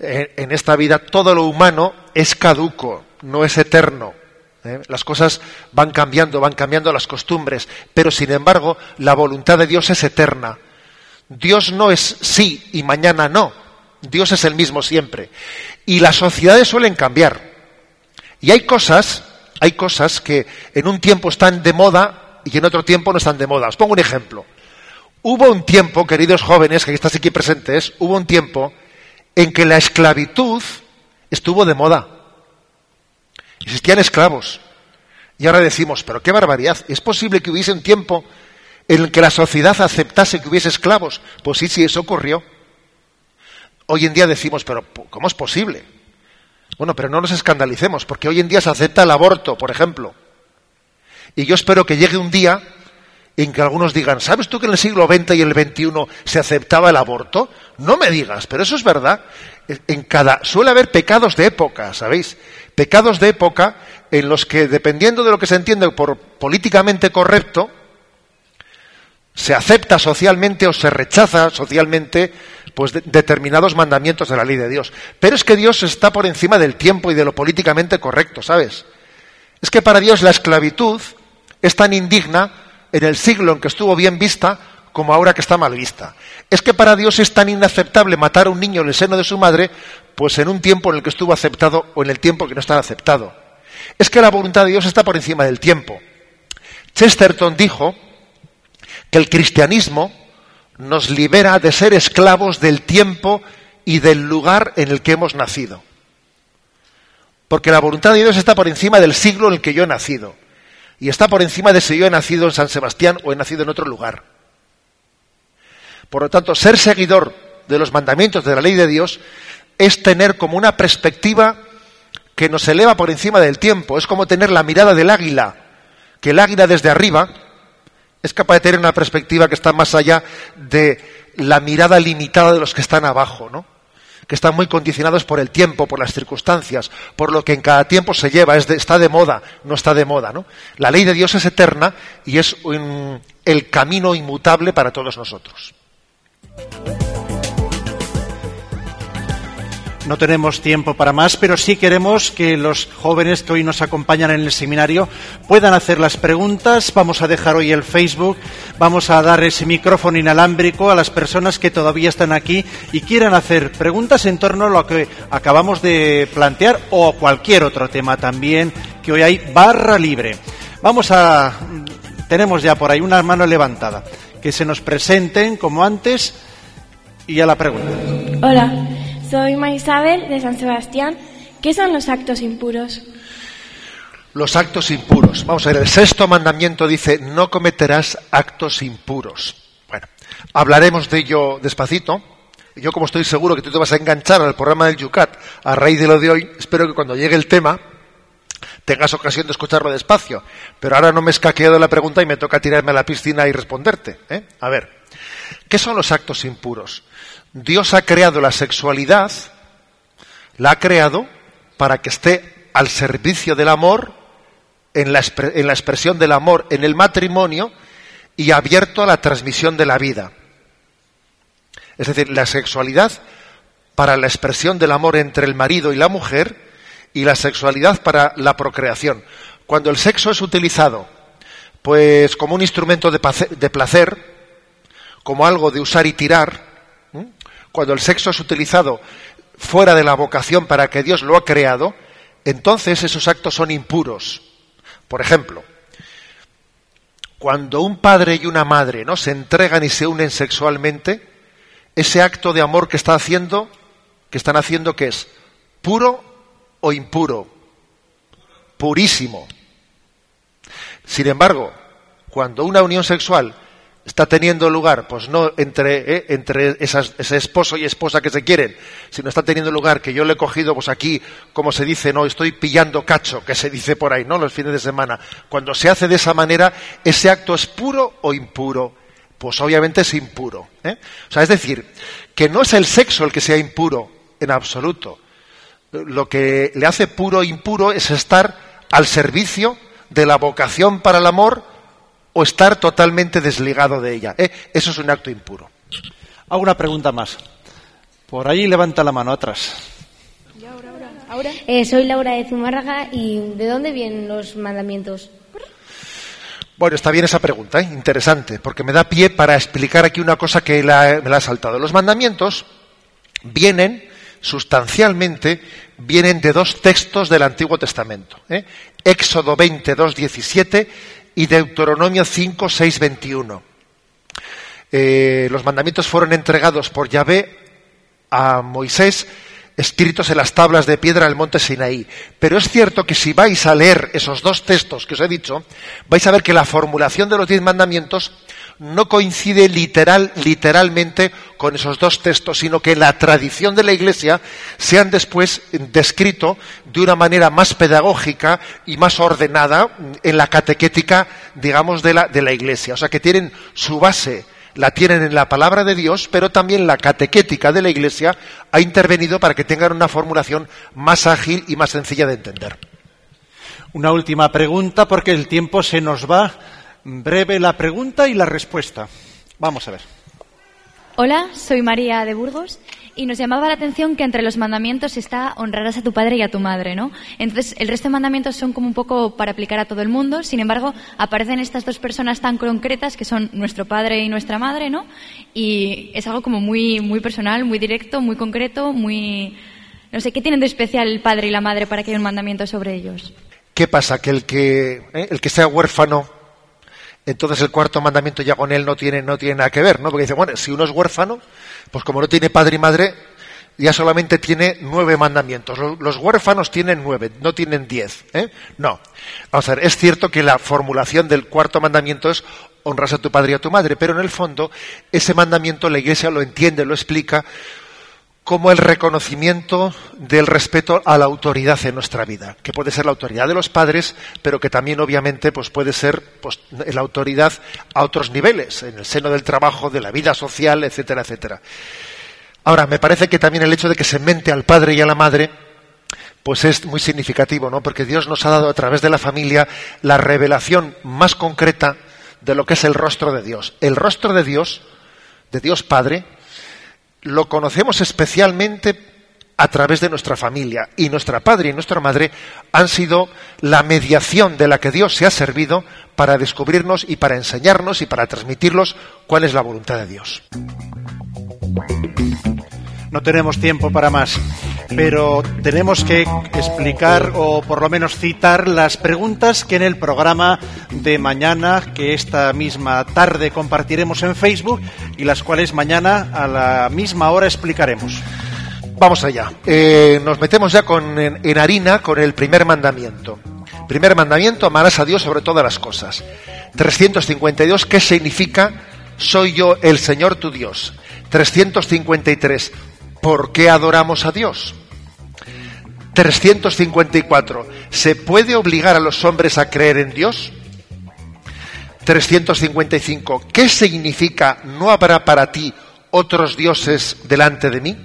eh, en esta vida todo lo humano es caduco, no es eterno. ¿eh? Las cosas van cambiando, van cambiando las costumbres, pero sin embargo la voluntad de Dios es eterna. Dios no es sí y mañana no. Dios es el mismo siempre. Y las sociedades suelen cambiar. Y hay cosas hay cosas que en un tiempo están de moda y en otro tiempo no están de moda. Os pongo un ejemplo. Hubo un tiempo, queridos jóvenes que estás aquí presentes, hubo un tiempo en que la esclavitud estuvo de moda. Existían esclavos. Y ahora decimos, pero qué barbaridad. ¿Es posible que hubiese un tiempo en el que la sociedad aceptase que hubiese esclavos? Pues sí, sí, eso ocurrió. Hoy en día decimos, pero ¿cómo es posible? Bueno, pero no nos escandalicemos, porque hoy en día se acepta el aborto, por ejemplo. Y yo espero que llegue un día en que algunos digan, ¿sabes tú que en el siglo XX y el XXI se aceptaba el aborto? No me digas, pero eso es verdad. En cada suele haber pecados de época, ¿sabéis? Pecados de época en los que, dependiendo de lo que se entiende por políticamente correcto, se acepta socialmente o se rechaza socialmente pues determinados mandamientos de la ley de Dios. Pero es que Dios está por encima del tiempo y de lo políticamente correcto, ¿sabes? Es que para Dios la esclavitud es tan indigna en el siglo en que estuvo bien vista como ahora que está mal vista. Es que para Dios es tan inaceptable matar a un niño en el seno de su madre, pues en un tiempo en el que estuvo aceptado o en el tiempo que no está aceptado. Es que la voluntad de Dios está por encima del tiempo. Chesterton dijo que el cristianismo nos libera de ser esclavos del tiempo y del lugar en el que hemos nacido. Porque la voluntad de Dios está por encima del siglo en el que yo he nacido. Y está por encima de si yo he nacido en San Sebastián o he nacido en otro lugar. Por lo tanto, ser seguidor de los mandamientos de la ley de Dios es tener como una perspectiva que nos eleva por encima del tiempo. Es como tener la mirada del águila, que el águila desde arriba es capaz de tener una perspectiva que está más allá de la mirada limitada de los que están abajo, ¿no? que están muy condicionados por el tiempo, por las circunstancias, por lo que en cada tiempo se lleva, es está de moda, no está de moda. ¿no? La ley de Dios es eterna y es el camino inmutable para todos nosotros. No tenemos tiempo para más, pero sí queremos que los jóvenes que hoy nos acompañan en el seminario puedan hacer las preguntas. Vamos a dejar hoy el Facebook, vamos a dar ese micrófono inalámbrico a las personas que todavía están aquí y quieran hacer preguntas en torno a lo que acabamos de plantear o cualquier otro tema también, que hoy hay barra libre. Vamos a. Tenemos ya por ahí una mano levantada. Que se nos presenten como antes y a la pregunta. Hola. Soy Maisabel de San Sebastián. ¿Qué son los actos impuros? Los actos impuros. Vamos a ver, el sexto mandamiento dice, no cometerás actos impuros. Bueno, hablaremos de ello despacito. Yo como estoy seguro que tú te vas a enganchar al programa del Yucat a raíz de lo de hoy, espero que cuando llegue el tema tengas ocasión de escucharlo despacio. Pero ahora no me he escaqueado la pregunta y me toca tirarme a la piscina y responderte. ¿eh? A ver, ¿qué son los actos impuros? Dios ha creado la sexualidad, la ha creado para que esté al servicio del amor, en la, expresión del amor en el matrimonio y abierto a la transmisión de la vida. Es decir, la sexualidad para la expresión del amor entre el marido y la mujer y la sexualidad para la procreación. Cuando el sexo es utilizado pues como un instrumento de placer, como algo de usar y tirar, cuando el sexo es utilizado fuera de la vocación para que Dios lo ha creado, entonces esos actos son impuros. Por ejemplo, cuando un padre y una madre no se entregan y se unen sexualmente, ese acto de amor que está haciendo, que están haciendo, ¿qué es? ¿Puro o impuro? Purísimo. Sin embargo, cuando una unión sexual está teniendo lugar, pues no entre, eh, entre esas, ese esposo y esposa que se quieren, sino está teniendo lugar que yo le he cogido, pues aquí, como se dice, no, estoy pillando cacho, que se dice por ahí, ¿no? Los fines de semana. Cuando se hace de esa manera, ¿ese acto es puro o impuro? Pues obviamente es impuro. ¿eh? O sea, es decir, que no es el sexo el que sea impuro en absoluto. Lo que le hace puro o impuro es estar al servicio de la vocación para el amor o estar totalmente desligado de ella. ¿eh? Eso es un acto impuro. Hago una pregunta más. Por ahí levanta la mano atrás. Eh, soy Laura de Zumárraga y ¿de dónde vienen los mandamientos? Bueno, está bien esa pregunta, ¿eh? interesante, porque me da pie para explicar aquí una cosa que la- me la ha saltado. Los mandamientos vienen, sustancialmente, vienen de dos textos del Antiguo Testamento. ¿eh? Éxodo 22, 17 y Deuteronomio 5, 6, 21. Eh, los mandamientos fueron entregados por Yahvé a Moisés escritos en las tablas de piedra del monte Sinaí. Pero es cierto que si vais a leer esos dos textos que os he dicho, vais a ver que la formulación de los diez mandamientos no coincide literal, literalmente con esos dos textos, sino que la tradición de la Iglesia se han después descrito de una manera más pedagógica y más ordenada en la catequética, digamos, de la, de la Iglesia. O sea, que tienen su base la tienen en la palabra de Dios, pero también la catequética de la Iglesia ha intervenido para que tengan una formulación más ágil y más sencilla de entender. Una última pregunta porque el tiempo se nos va. Breve la pregunta y la respuesta. Vamos a ver. Hola, soy María de Burgos y nos llamaba la atención que entre los mandamientos está honrarás a tu padre y a tu madre, ¿no? Entonces, el resto de mandamientos son como un poco para aplicar a todo el mundo, sin embargo, aparecen estas dos personas tan concretas que son nuestro padre y nuestra madre, ¿no? Y es algo como muy, muy personal, muy directo, muy concreto, muy... No sé, ¿qué tienen de especial el padre y la madre para que haya un mandamiento sobre ellos? ¿Qué pasa? Que el que, eh, el que sea huérfano, entonces el cuarto mandamiento ya con él no tiene, no tiene nada que ver, ¿no? Porque dice, bueno, si uno es huérfano, pues como no tiene padre y madre, ya solamente tiene nueve mandamientos. Los, huérfanos tienen nueve, no tienen diez. ¿eh? No. Vamos a ver, es cierto que la formulación del cuarto mandamiento es honras a tu padre y a tu madre, pero en el fondo ese mandamiento la Iglesia lo entiende, lo explica como el reconocimiento del respeto a la autoridad en nuestra vida, que puede ser la autoridad de los padres, pero que también obviamente pues puede ser pues, la autoridad a otros niveles, en el seno del trabajo, de la vida social, etcétera, etcétera. Ahora, me parece que también el hecho de que se mente al padre y a la madre, pues es muy significativo, ¿no? Porque Dios nos ha dado a través de la familia la revelación más concreta de lo que es el rostro de Dios. El rostro de Dios, de Dios Padre, lo conocemos especialmente a través de nuestra familia. Y nuestra padre y nuestra madre han sido la mediación de la que Dios se ha servido para descubrirnos y para enseñarnos y para transmitirnos cuál es la voluntad de Dios. No tenemos tiempo para más, pero tenemos que explicar o por lo menos citar las preguntas que en el programa de mañana, que esta misma tarde compartiremos en Facebook y las cuales mañana a la misma hora explicaremos. Vamos allá. Eh, nos metemos ya con, en, harina con el primer mandamiento. Primer mandamiento, amarás a Dios sobre todas las cosas. 352, ¿qué significa? Soy yo el Señor tu Dios. 353, ¿por qué adoramos a Dios? 354, ¿se puede obligar a los hombres a creer en Dios? 355, ¿qué significa no habrá para ti otros dioses delante de mí?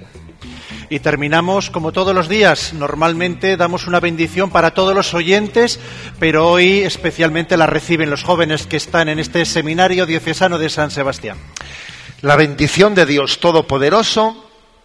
Y terminamos como todos los días. Normalmente damos una bendición para todos los oyentes, pero hoy especialmente la reciben los jóvenes que están en este seminario diocesano de San Sebastián. La bendición de Dios Todopoderoso,